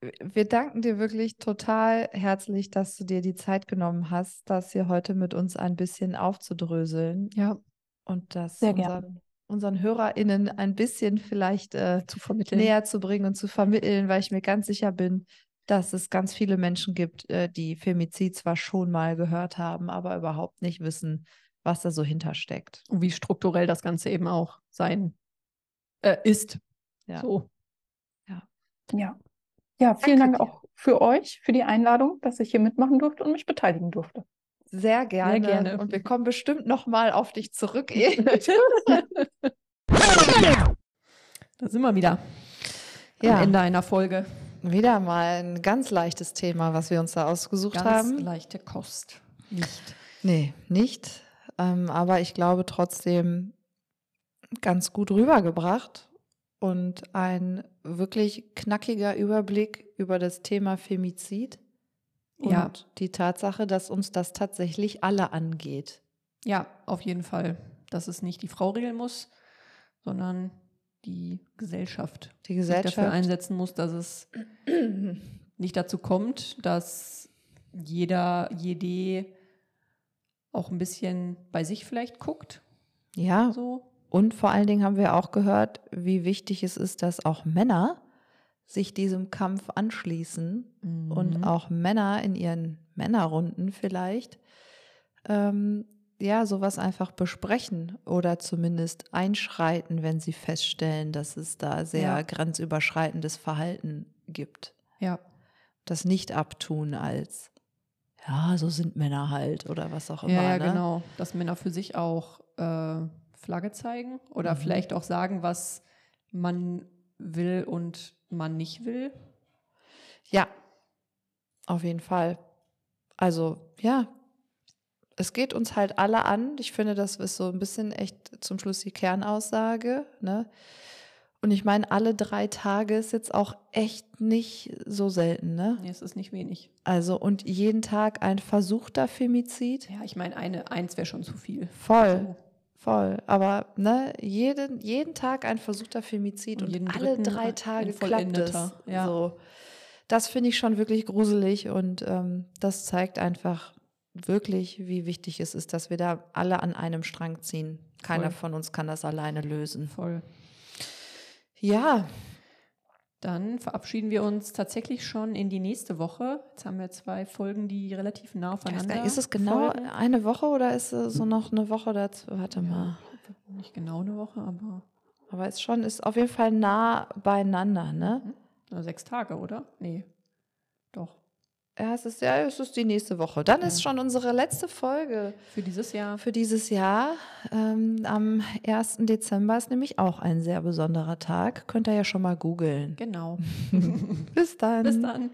wir danken dir wirklich total herzlich, dass du dir die Zeit genommen hast, das hier heute mit uns ein bisschen aufzudröseln Ja, und das Sehr unseren, gerne. unseren HörerInnen ein bisschen vielleicht äh, zu vermitteln. näher zu bringen und zu vermitteln, weil ich mir ganz sicher bin, dass es ganz viele Menschen gibt, äh, die Femizid zwar schon mal gehört haben, aber überhaupt nicht wissen, was da so hintersteckt. Und wie strukturell das Ganze eben auch sein äh, ist. Ja. So. Ja. Ja, vielen Danke Dank dir. auch für euch, für die Einladung, dass ich hier mitmachen durfte und mich beteiligen durfte. Sehr gerne. gerne. Und wir kommen bestimmt noch mal auf dich zurück. Edith. Da sind wir wieder. Ja. Am Ende einer Folge. Wieder mal ein ganz leichtes Thema, was wir uns da ausgesucht Ganz haben. leichte Kost. Nicht. Nee, nicht. Ähm, aber ich glaube trotzdem ganz gut rübergebracht und ein wirklich knackiger Überblick über das Thema Femizid und Ja. die Tatsache, dass uns das tatsächlich alle angeht. Ja, auf jeden Fall. Dass es nicht die Frau regeln muss, sondern die Gesellschaft. Die sich dafür Gesellschaft. einsetzen muss, dass es nicht dazu kommt, dass jeder, jede auch ein bisschen bei sich vielleicht guckt. Ja, So. und vor allen Dingen haben wir auch gehört, wie wichtig es ist, dass auch Männer sich diesem Kampf anschließen und Mhm. auch Männer in ihren Männerrunden vielleicht ähm, ja sowas einfach besprechen oder zumindest einschreiten, wenn sie feststellen, dass es da sehr Ja. grenzüberschreitendes Verhalten gibt. Ja. Das nicht abtun als ja, so sind Männer halt oder was auch immer. Ja, ja, ne? genau. Dass Männer für sich auch äh, Flagge zeigen oder Mhm. vielleicht auch sagen, was man will und man nicht will. Ja, auf jeden Fall. Also, ja, es geht uns halt alle an. Ich finde, das ist so ein bisschen echt zum Schluss die Kernaussage. Ne? Und ich meine, alle drei Tage ist jetzt auch echt nicht so selten. Ne? Nee, es ist nicht wenig. Also, und jeden Tag ein versuchter Femizid. Ja, ich meine, eine, eins wäre schon zu viel. Voll, voll. Aber ne, jeden, jeden Tag ein versuchter Femizid Und und, alle drei Tage klappt es. ja. So. Das finde ich schon wirklich gruselig und ähm, das zeigt einfach wirklich, wie wichtig es ist, dass wir da alle an einem Strang ziehen. Keiner Voll. von uns kann das alleine lösen. Voll. Ja, Dann verabschieden wir uns tatsächlich schon in die nächste Woche. Jetzt haben wir zwei Folgen, die relativ nah aufeinander nicht, ist es genau folgen. eine Woche oder ist es so noch eine Woche dazu? Warte mal. Nicht genau eine Woche, aber Aber es schon ist auf jeden Fall nah beieinander, ne? äh, sechs Tage, oder? Nee. Doch. Ja, es ist ja, es ist die nächste Woche. Dann ja. ist schon unsere letzte Folge. Für dieses Jahr. Für dieses Jahr. Ähm, am 1. Dezember ist nämlich auch ein sehr besonderer Tag. Könnt ihr ja schon mal googeln. Genau. Bis dann. Bis dann.